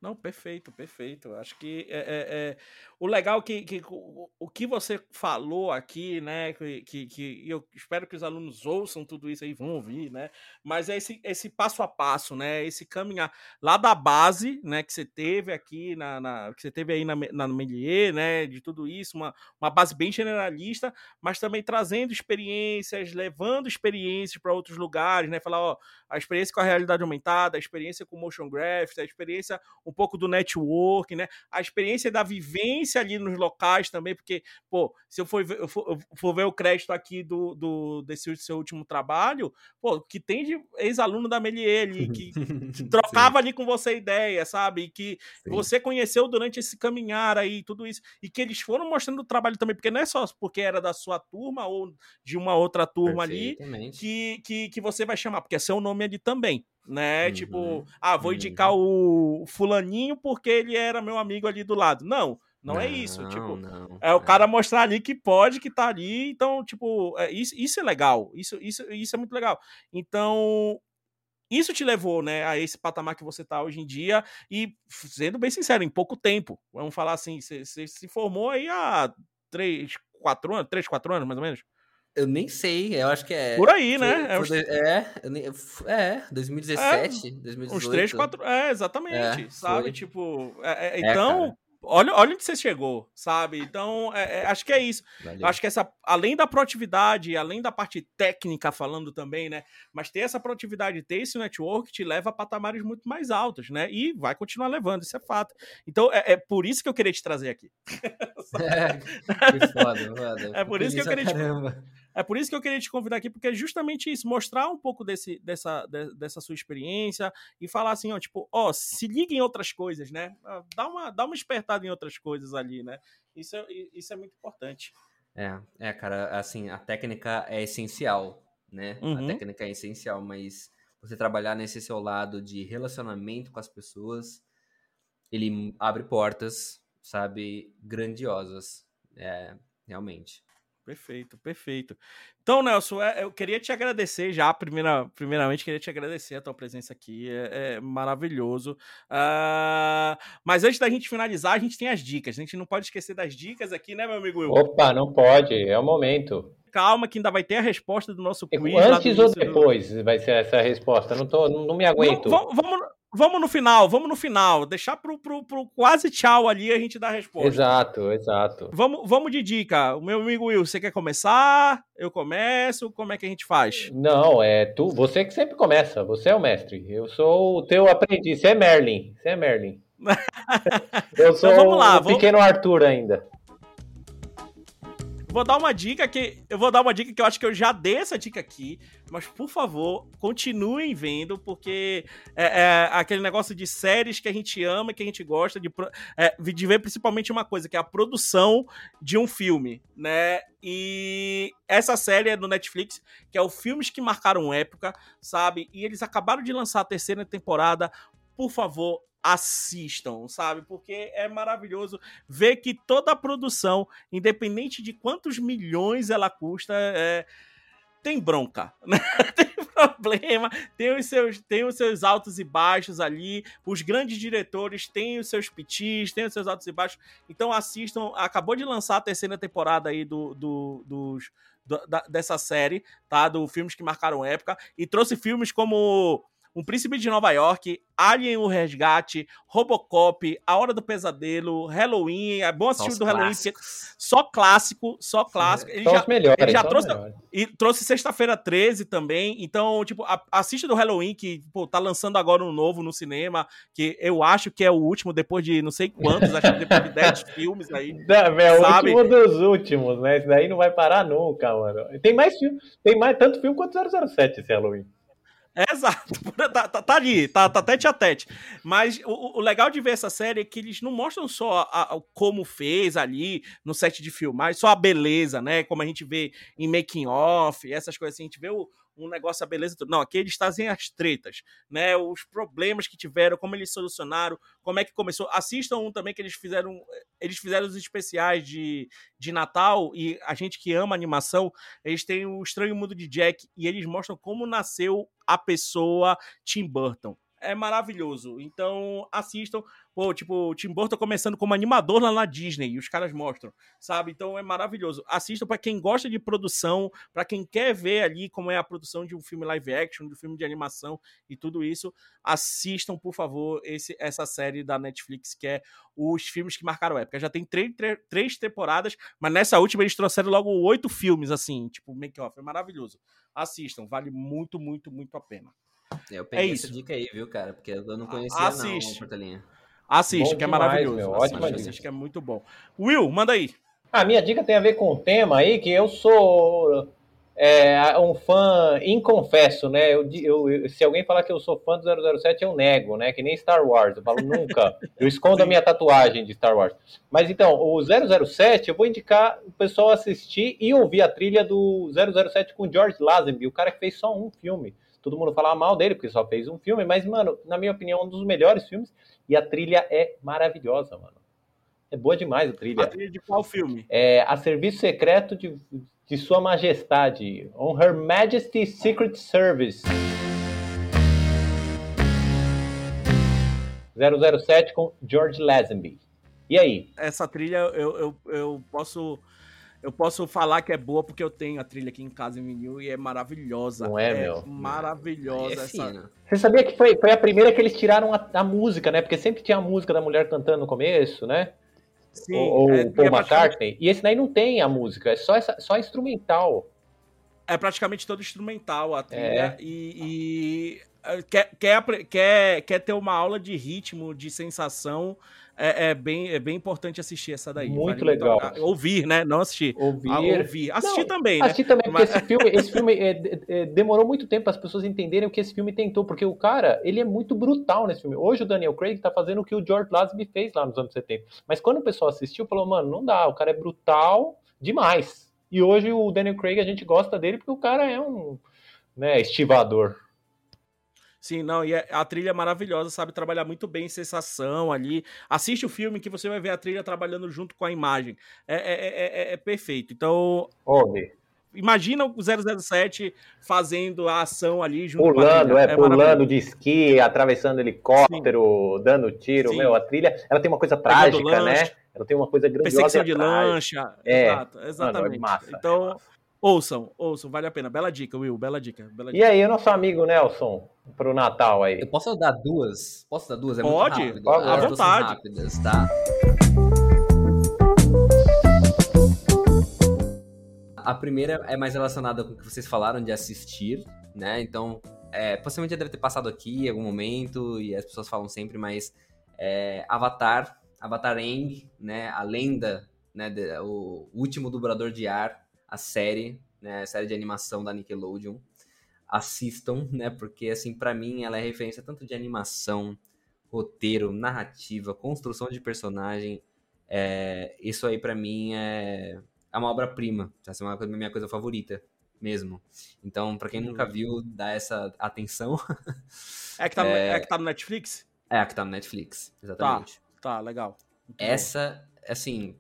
Não, perfeito, perfeito. Acho que é, é, é o legal que, que o, o, que você falou aqui, né? Que, que, que, eu espero que os alunos ouçam tudo isso aí, vão ouvir, né? Mas é esse, esse passo a passo, né? Esse caminhar lá da base, né? Que você teve aqui na, na que você teve aí na, na Melier, né? De tudo isso, uma, uma base bem generalista, mas também trazendo experiências, levando experiências para outros lugares, né? Falar, ó, a experiência com a realidade aumentada, a experiência com motion graphics, a experiência um pouco do network, né? A experiência da vivência ali nos locais também, porque, pô, se eu for, eu for, eu for ver o crédito aqui do, do desse seu último trabalho, pô, que tem de ex-aluno da Melier ali, que, que trocava ali com você ideia, sabe? E que Sim. você conheceu durante esse caminhar aí, tudo isso. E que eles foram mostrando o trabalho também, porque não é só porque era da sua turma ou de uma outra turma ali que, que, que você vai chamar, porque é seu nome ali também né? Uhum, tipo, ah, vou indicar uhum. o fulaninho porque ele era meu amigo ali do lado. Não, não, não é isso. Tipo, não, é o é. cara mostrar ali que pode, que tá ali. Então, tipo, é, isso, isso é legal. Isso, isso, isso é muito legal. Então, isso te levou, né, a esse patamar que você tá hoje em dia. E, sendo bem sincero, em pouco tempo. Vamos falar assim, você, você se formou aí há três, quatro anos, três, quatro anos, mais ou menos. Eu nem sei, eu acho que é. Por aí, né? É, foi, é, é, 2017, é, 2018. Uns 3, 4. É, exatamente. É, sabe? Foi. Tipo. É, é, é então, olha, olha onde você chegou, sabe? Então, é, é, acho que é isso. Valeu. Acho que essa, além da proatividade, além da parte técnica falando também, né? Mas ter essa proatividade, ter esse network te leva a patamares muito mais altos, né? E vai continuar levando, isso é fato. Então, é, é por isso que eu queria te trazer aqui. é, que foda, foda. É por isso que eu queria caramba. É por isso que eu queria te convidar aqui, porque é justamente isso, mostrar um pouco desse, dessa, de, dessa sua experiência e falar assim, ó, tipo, ó, se liga em outras coisas, né? Dá uma, dá uma espertada em outras coisas ali, né? Isso é, isso é muito importante. É, é, cara, assim, a técnica é essencial, né? Uhum. A técnica é essencial, mas você trabalhar nesse seu lado de relacionamento com as pessoas, ele abre portas, sabe, grandiosas. É, realmente. Perfeito, perfeito. Então, Nelson, é, eu queria te agradecer já, primeira, primeiramente, queria te agradecer a tua presença aqui, é, é maravilhoso. Uh, mas antes da gente finalizar, a gente tem as dicas. A gente não pode esquecer das dicas aqui, né, meu amigo Will? Opa, não pode, é o momento. Calma, que ainda vai ter a resposta do nosso quiz. Antes ou depois do... vai ser essa resposta? Não, tô, não, não me aguento. Não, vamos, vamos, vamos no final, vamos no final. Deixar pro, pro, pro quase tchau ali a gente dar a resposta. Exato, exato. Vamos, vamos de dica. O meu amigo Will, você quer começar? Eu começo? Como é que a gente faz? Não, é tu. Você que sempre começa. Você é o mestre. Eu sou o teu aprendiz. Você é Merlin. Você é Merlin. Eu sou então, vamos lá, o vamos... pequeno Arthur ainda. Vou dar uma dica que. Eu vou dar uma dica que eu acho que eu já dei essa dica aqui. Mas, por favor, continuem vendo, porque é, é aquele negócio de séries que a gente ama, que a gente gosta de, é, de ver principalmente uma coisa, que é a produção de um filme, né? E essa série é do Netflix, que é o Filmes que Marcaram Época, sabe? E eles acabaram de lançar a terceira temporada. Por favor, assistam, sabe? Porque é maravilhoso ver que toda a produção, independente de quantos milhões ela custa, é, tem bronca, né? tem problema, tem os, seus, tem os seus altos e baixos ali, os grandes diretores têm os seus pitis, têm os seus altos e baixos, então assistam, acabou de lançar a terceira temporada aí do, do dos, do, da, dessa série, tá? Do Filmes que Marcaram Época, e trouxe filmes como um Príncipe de Nova York, Alien o Resgate, Robocop, A Hora do Pesadelo, Halloween. É bom assistir do Halloween. Só clássico, só clássico. Ele só já, melhores, ele já trouxe. E trouxe Sexta-feira 13 também. Então, tipo, a, assiste do Halloween, que pô, tá lançando agora um novo no cinema, que eu acho que é o último, depois de não sei quantos, acho que depois de 10 filmes aí. Não, é o sabe? último dos últimos, né? Esse daí não vai parar nunca, mano. Tem mais filme, tem mais tanto filme quanto 007 esse Halloween. Exato, tá, tá, tá, ali, tá, tá tete a tete. Mas o, o, legal de ver essa série é que eles não mostram só a, a, como fez ali no set de filmar, só a beleza, né? Como a gente vê em making off, essas coisas assim, a gente vê o, um negócio, a beleza tudo. Não, aqui eles trazem as tretas, né? Os problemas que tiveram, como eles solucionaram, como é que começou. Assistam um também que eles fizeram. Eles fizeram os especiais de, de Natal e a gente que ama animação, eles têm o Estranho Mundo de Jack e eles mostram como nasceu a pessoa Tim Burton é maravilhoso. Então, assistam. Pô, tipo, o Tim Burton começando como animador lá na Disney, e os caras mostram, sabe? Então é maravilhoso. Assistam para quem gosta de produção, para quem quer ver ali como é a produção de um filme live action, de um filme de animação e tudo isso. Assistam, por favor, esse, essa série da Netflix, que é os filmes que marcaram época. Já tem três, três temporadas, mas nessa última eles trouxeram logo oito filmes, assim, tipo, make-off. É maravilhoso. Assistam, vale muito, muito, muito a pena. Eu peguei é essa dica aí, viu, cara? Porque eu não conhecia Assiste. não, Portelinha. Assiste, bom que é demais, maravilhoso. Meu, ótimo assiste, assiste, que é muito bom. Will, manda aí. A minha dica tem a ver com o tema aí, que eu sou é, um fã inconfesso, né? Eu, eu, se alguém falar que eu sou fã do 007, eu nego, né? Que nem Star Wars. Eu falo nunca. Eu escondo a minha tatuagem de Star Wars. Mas então, o 007, eu vou indicar o pessoal assistir e ouvir a trilha do 007 com George Lazenby, o cara que fez só um filme todo mundo falava mal dele, porque só fez um filme, mas, mano, na minha opinião, um dos melhores filmes. E a trilha é maravilhosa, mano. É boa demais a trilha. A trilha de qual filme? É A Serviço Secreto de, de Sua Majestade. On Her Majesty's Secret Service. 007 com George Lazenby. E aí? Essa trilha eu, eu, eu posso eu posso falar que é boa porque eu tenho a trilha aqui em casa em vinil e é maravilhosa. Não é, é meu? Maravilhosa é essa. Você sabia que foi, foi a primeira que eles tiraram a, a, música, né? Porque sempre tinha a música da mulher cantando no começo, né? Sim. Ou, é, Paul McCartney. E esse daí não tem a música, é só, essa, só instrumental. É praticamente todo instrumental a trilha. É. E, e eh, quer, quer, quer, quer ter uma aula de ritmo, de sensação é, é, bem, é bem importante assistir essa daí. Muito vale legal. Muito, ouvir, né? Não assistir. Ouvir. Ah, ouvir. Assistir Não, também, né? Assistir também, porque Mas... esse filme, esse filme é, é, demorou muito tempo para as pessoas entenderem o que esse filme tentou, porque o cara, ele é muito brutal nesse filme. Hoje o Daniel Craig tá fazendo o que o George Lazenby fez lá nos anos 70. Mas quando o pessoal assistiu, falou, mano, não dá, o cara é brutal demais. E hoje o Daniel Craig, a gente gosta dele porque o cara é um né, estivador. Sim, não, e é, a trilha é maravilhosa, sabe trabalhar muito bem sensação ali. Assiste o filme que você vai ver a trilha trabalhando junto com a imagem. É, é, é, é perfeito. Então, Ouve. imagina o 007 fazendo a ação ali junto Pulando, com a é, trilha. pulando maravilhoso. de esqui, atravessando helicóptero, dando tiro. Sim. Meu, a trilha, ela tem uma coisa trágica, né? Ela tem uma coisa grandiosa Perseguição e de lancha. É. Exato, exatamente. Mano, é massa, então, é massa. Ouçam, ouçam, vale a pena. Bela dica, Will, bela dica. Bela E dica. aí, o nosso amigo Nelson, pro Natal aí? Eu posso dar duas? Posso dar duas? É Pode, muito rápido. à vontade. rápidas, tá? A primeira é mais relacionada com o que vocês falaram de assistir, né? Então, é, possivelmente já deve ter passado aqui em algum momento, e as pessoas falam sempre, mas é, Avatar, Avatar Aang, né? A lenda, né? de- o último dublador de ar, a série, né? A série de animação da Nickelodeon. Assistam, né? Porque, assim, pra mim ela é referência tanto de animação, roteiro, narrativa, construção de personagem. É, isso aí pra mim é, é uma obra-prima. Essa é uma coisa, minha coisa favorita mesmo. Então, pra quem nunca viu, dá essa atenção. É que, tá no, É. é que tá no Netflix? É a que tá no Netflix, exatamente. Tá, legal. Muito bom. Essa, assim,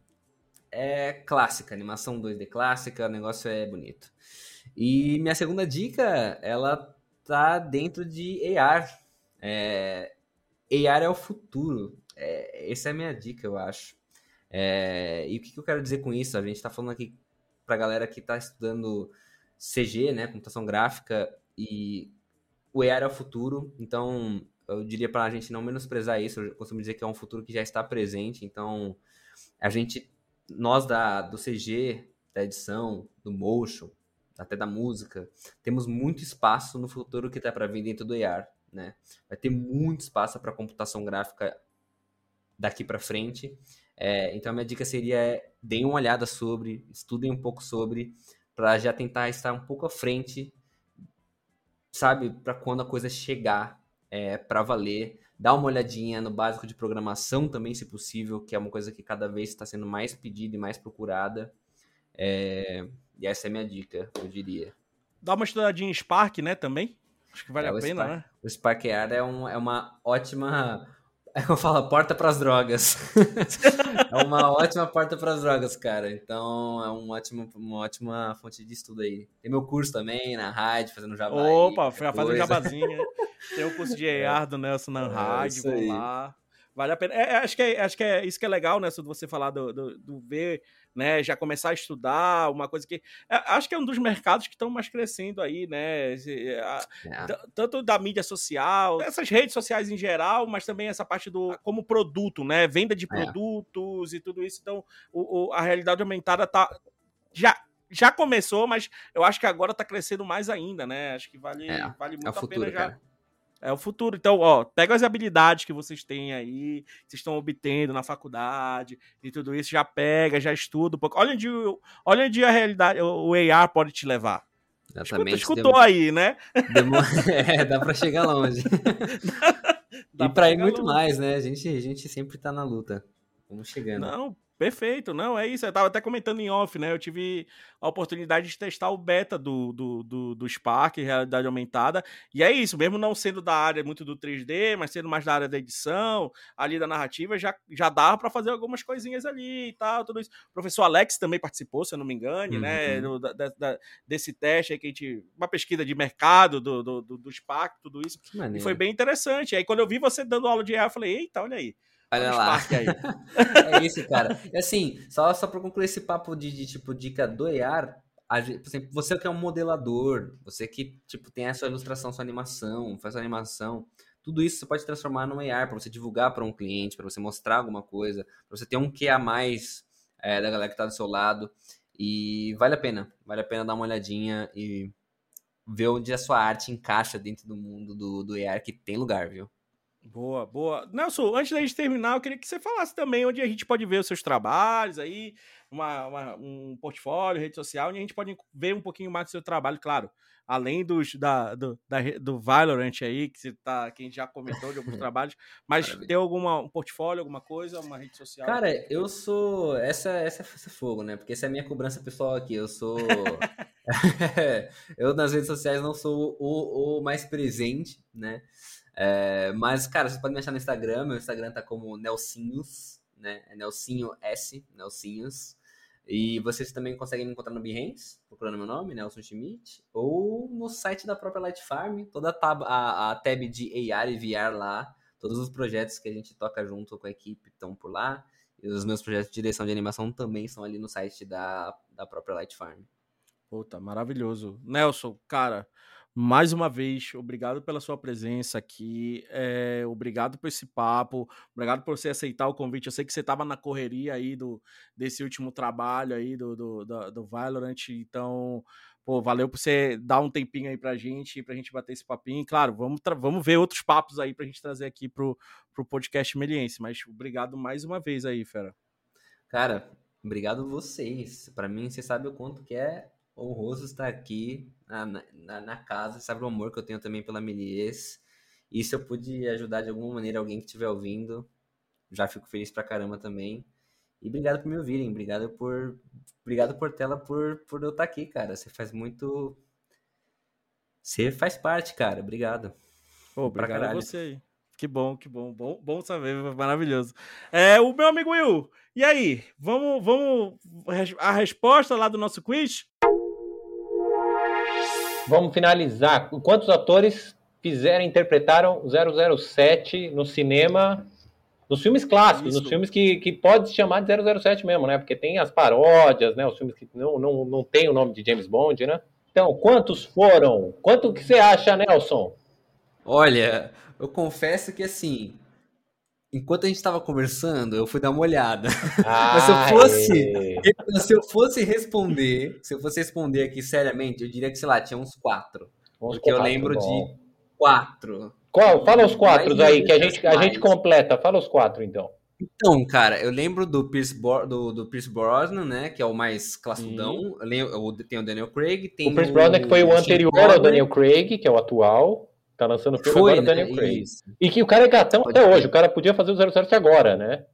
é clássica, animação 2D clássica, o negócio é bonito. E minha segunda dica, ela tá dentro de AR. É, AR é o futuro. É, essa é a minha dica, eu acho. É, e o que, que eu quero dizer com isso? A gente tá falando aqui pra galera que tá estudando CG, né, computação gráfica, e o AR é o futuro, então eu diria pra gente não menosprezar isso, eu costumo dizer que é um futuro que já está presente, então a gente, nós da, do CG, da edição, do motion, até da música, temos muito espaço no futuro que tá para vir dentro do AR, né? Vai ter muito espaço para computação gráfica daqui para frente. É, então a minha dica seria é, deem uma olhada sobre, estudem um pouco sobre, para já tentar estar um pouco à frente, sabe, para quando a coisa chegar é, para valer. Dá uma olhadinha no básico de programação também, se possível, que é uma coisa que cada vez está sendo mais pedida e mais procurada. É, e essa é a minha dica, eu diria. Dá uma estudadinha em Spark, né, também. Acho que vale É, a pena, Spark. né? O Spark AR é, um, é uma ótima. Eu falo, porta para as drogas. é uma ótima porta para as drogas, cara. Então é um ótimo, uma ótima fonte de estudo aí. Tem meu curso também na rádio, fazendo jabá. aí, Opa, qualquer já faz um coisa. jabazinho. Tem o curso de AR do Nelson na É, vou lá. Vale a pena. É, é, acho, que é, acho que é isso que é legal, né? Se você falar do, do, do ver, né? Já começar a estudar, uma coisa que. é, acho que é um dos mercados que estão mais crescendo aí, né? É. Tanto da mídia social, essas redes sociais em geral, mas também essa parte do como produto, né? Venda de É. produtos e tudo isso. Então, o, o- a realidade aumentada tá já já começou, mas eu acho que agora tá crescendo mais ainda, né? Acho que vale, É, vale muito É o a futuro, pena já. cara. É o futuro. Então, ó, pega as habilidades que vocês têm aí, que vocês estão obtendo na faculdade e tudo isso, já pega, já estuda um pouco. Olha onde, olha onde a realidade, o AR pode te levar. Escuta, Exatamente. escutou aí, né? Demo- é, dá pra chegar longe. Dá e pra ir muito longe. mais, né? A gente, a gente sempre tá na luta. Vamos chegando. Não, perfeito. Não, é isso. Eu tava até comentando em off, né? Eu tive a oportunidade de testar o beta do, do, do, do Spark, realidade aumentada. E é isso, mesmo não sendo da área muito do 3D, mas sendo mais da área da edição, ali da narrativa, já, já dava para fazer algumas coisinhas ali e tal, tudo isso. O professor Alex também participou, se eu não me engane, né? Uhum. do- da- da- desse teste aí que a gente. Uma pesquisa de mercado do, do, do, do Spark, tudo isso. E foi bem interessante. Aí quando eu vi você dando aula de AR, eu falei, eita, olha aí. Olha lá. Aí. É isso, cara. E assim, só, só pra concluir esse papo de, de, tipo, dica do EAR, por exemplo, você que é um modelador, você que, tipo, tem a sua ilustração, sua animação, faz sua animação, tudo isso você pode transformar num AR para você divulgar para um cliente, para você mostrar alguma coisa, para você ter um que a mais é, da galera que tá do seu lado. E vale a pena, vale a pena dar uma olhadinha e ver onde a sua arte encaixa dentro do mundo do, do AR, que tem lugar, viu? Boa, boa. Nelson, antes da gente terminar, eu queria que você falasse também onde a gente pode ver os seus trabalhos aí, uma, uma- um portfólio, rede social, onde a gente pode ver um pouquinho mais do seu trabalho, claro. Além dos, da, do, da do Valorant aí, que, você tá, que a gente já comentou de alguns trabalhos, mas Maravilha. tem alguma, um portfólio, alguma coisa, uma rede social? Cara, eu sou. Essa, essa, essa é fogo, né? Porque essa é a minha cobrança pessoal aqui. Eu sou. eu nas redes sociais não sou o, o mais presente, né? É, mas, cara, vocês podem me achar no Instagram. Meu Instagram tá como Nelsinhos, né? É Nelsinho S, Nelsinhos. E vocês também conseguem me encontrar no Behance, procurando meu nome, Nelson Schmidt, ou no site da própria Light Farm, toda a tab, a, a tab de AR e VR lá, todos os projetos que a gente toca junto com a equipe estão por lá, e os meus projetos de direção de animação também estão ali no site da, da própria Light Farm. Puta, maravilhoso. Nelson, cara, mais uma vez, obrigado pela sua presença aqui. É, obrigado por esse papo. Obrigado por você aceitar o convite. Eu sei que você estava na correria aí do, desse último trabalho aí do, do, do, do Valorant. Então, pô, valeu por você dar um tempinho aí pra gente, pra gente bater esse papinho. Claro, vamos, vamos ver outros papos aí pra gente trazer aqui pro, pro podcast Meliense. Mas obrigado mais uma vez aí, Fera. Cara, obrigado vocês. Para mim, você sabe o quanto que é honroso estar aqui na, na, na, casa, sabe o amor que eu tenho também pela Melies. E se eu pude ajudar de alguma maneira alguém que estiver ouvindo, já fico feliz pra caramba também. E obrigado por me ouvirem, obrigado por obrigado por tela por por eu estar aqui, cara. Você faz muito você faz parte, cara. Obrigado. Pô, obrigado a você aí. Que bom, que bom. Bom, bom saber, maravilhoso. É, o meu amigo Will, e aí? Vamos, vamos a resposta lá do nosso quiz? Vamos finalizar. Quantos atores fizeram, interpretaram 007 no cinema, nos filmes clássicos, Isso. nos filmes que, que pode se chamar de 007 mesmo, né? Porque tem as paródias, né? Os filmes que não, não, não tem o nome de James Bond, né? Então, quantos foram? Quanto que você acha, Nelson? Olha, eu confesso que assim, enquanto a gente estava conversando, eu fui dar uma olhada. Ah, Mas se eu fosse, se eu fosse responder, se eu fosse responder aqui seriamente, eu diria que sei lá tinha uns quatro, uns porque quatro, eu lembro bom. de quatro. Qual? Fala os quatro aí que a gente a gente completa. Fala os quatro então. Então, cara, eu lembro do Pierce, do, do Pierce Brosnan, né? Que é o mais classudão. Tem o Daniel Craig, tem o Pierce Brosnan que foi o anterior ao Daniel Craig, que é o atual. Tá lançando filme Foi, agora, né? Daniel Craig. Isso. E que o cara é gatão Pode até hoje. O cara podia fazer o 07 agora, né?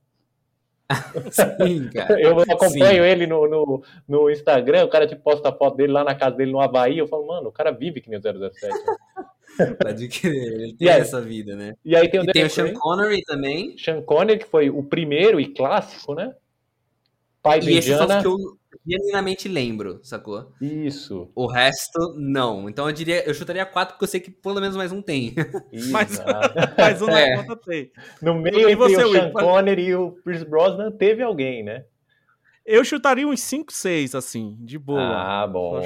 Sim, cara. Eu acompanho Sim. ele no, no, no, Instagram, o cara te posta a foto dele lá na casa dele no Havaí. Eu falo, mano, o cara vive que nem o 007. Pode crer, ele tem aí, essa vida, né? E aí tem o, e tem o Sean Connery também. Sean Connery, que foi o primeiro e clássico, né? Pai e esse Indiana. eu genuinamente lembro, sacou? Isso. O resto, não. Então eu diria, eu chutaria quatro, porque eu sei que pelo menos mais um tem. mais, mais um na é. conta tem. No meio entre você, o Sean Connery e o Pierce Brosnan, teve alguém, né? Eu chutaria uns 5, 6, assim, de boa. Ah, bom.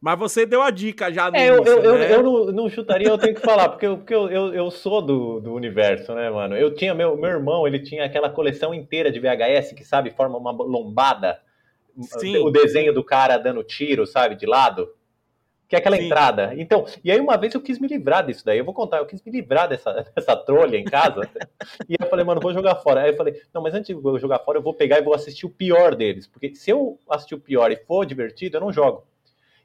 Mas você deu a dica já no é, início, eu, eu, né? eu, não, não, chutaria, eu tenho que falar, porque, eu, porque eu, eu, eu sou do, do universo, né, mano? Eu tinha, meu, meu irmão, ele tinha aquela coleção inteira de VHS que, sabe, forma uma lombada. Sim. O desenho do cara dando tiro, sabe, de lado. Que é aquela Sim. entrada. Então, e aí uma vez eu quis me livrar disso daí. Eu vou contar, eu quis me livrar dessa, dessa trolha em casa. e aí eu falei, mano, vou jogar fora. Aí eu falei, não, mas antes de eu jogar fora, eu vou pegar e vou assistir o pior deles. Porque se eu assistir o pior e for divertido, eu não jogo.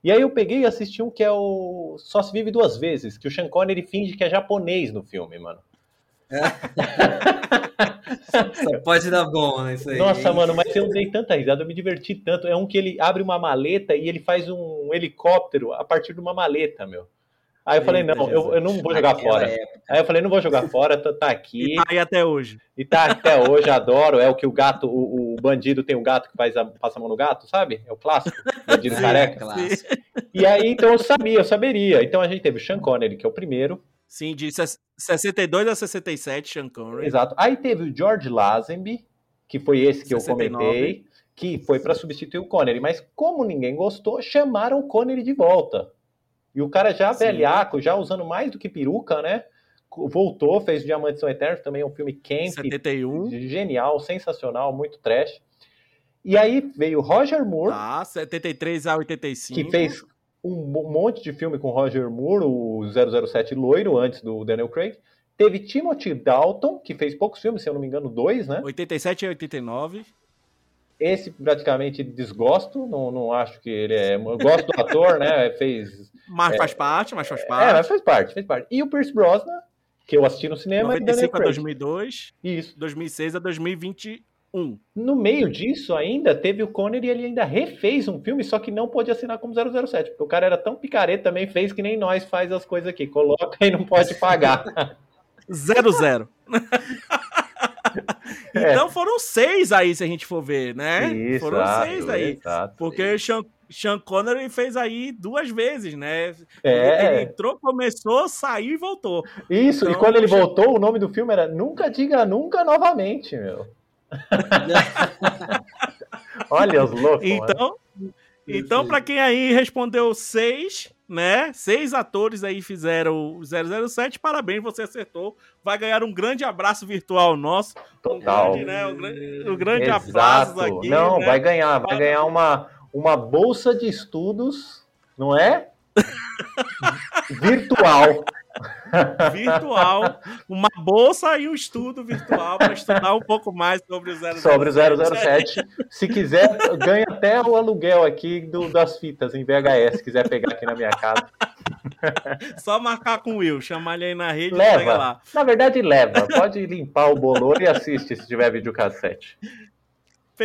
E aí eu peguei e assisti um que é o Só se vive duas vezes, que o Sean Connery finge que é japonês no filme, mano. É. Só pode dar bom, né? Isso aí. Nossa, mano, mas eu dei tanta risada, eu me diverti tanto. É um que ele abre uma maleta e ele faz um helicóptero a partir de uma maleta, meu. Aí eu falei, não, eu, eu não vou jogar fora. Época. Aí eu falei, não vou jogar fora, tá, tá aqui. E tá aí até hoje. E tá até hoje, adoro. É o que o gato, o, o bandido tem um gato que faz a, passa a mão no gato, sabe? É o clássico, bandido é, careca. Clássico. E aí, então eu sabia, eu saberia. Então a gente teve o Sean Connery, que é o primeiro. Sim, de 62 a 67, Sean Connery. Exato. Aí teve o George Lazenby, que foi esse que 69. eu comentei, que foi para substituir o Connery. Mas como ninguém gostou, chamaram o Connery de volta. E o cara já Sim. velhaco, já usando mais do que peruca, né? Voltou, fez Diamantes São Eternos, também é um filme camp. 71. Genial, sensacional, muito trash. E aí veio Roger Moore. Ah, 73 a 85. Que fez um monte de filme com Roger Moore, o 007 loiro, antes do Daniel Craig. Teve Timothy Dalton, que fez poucos filmes, se eu não me engano, dois, né? 87 e 89. Esse praticamente desgosto, não, não acho que ele é. Eu gosto do ator, né? Fez mas é, faz parte, mas faz parte. É, mas faz parte, faz parte. E o Pierce Brosnan, que eu assisti no cinema. 95 a 2002. Isso. 2006 a 2020. Um. No meio disso, ainda teve o Connery e ele ainda refez um filme, só que não pôde assinar como 007, porque o cara era tão picareta também, fez que nem nós faz as coisas aqui. Coloca e não pode pagar. Zero, zero. então foram seis aí, se a gente for ver, né? Isso, foram exato, seis aí. exato. Porque Sean, Sean Connery fez aí duas vezes, né? É. Ele entrou, começou, saiu e voltou. Isso, e Então, quando ele já- voltou, o nome do filme era Nunca Diga Nunca Novamente, meu. Olha os loucos. mano. Então, então para quem aí respondeu seis, né? Seis atores aí fizeram o 007, parabéns, você acertou. Vai ganhar um grande abraço virtual nosso. Total. Um grande, né? Um grande, um grande abraço Exato. aqui. Não, né? vai ganhar, vai ganhar uma, uma bolsa de estudos, não é? Virtual. Virtual, uma bolsa e um estudo virtual para estudar um pouco mais sobre o 007. Sobre o 007. Se quiser, ganha até o aluguel aqui do, das fitas em VHS, se quiser pegar aqui na minha casa. Só marcar com o Will, chamar ele aí na rede e pega Leva. lá. Na verdade, leva. Pode limpar o bolor e assiste se tiver videocassete.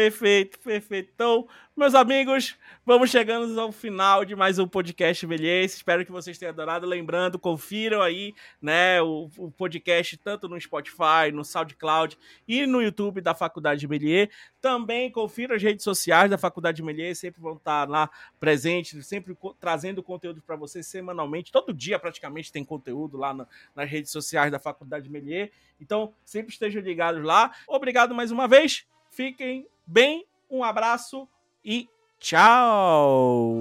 Perfeito, perfeito. Então, meus amigos, vamos chegando ao final de mais um podcast Velhice. Espero que vocês tenham adorado. Lembrando, confiram aí, né, o, o podcast tanto no Spotify, no SoundCloud e no YouTube da Faculdade de Melier. Também confiram as redes sociais da Faculdade de Melier, sempre vão estar lá presentes, sempre trazendo conteúdo para vocês semanalmente. Todo dia praticamente tem conteúdo lá na- nas redes sociais da Faculdade de Melier. Então, sempre estejam ligados lá. Obrigado mais uma vez. Fiquem bem, um abraço e tchau!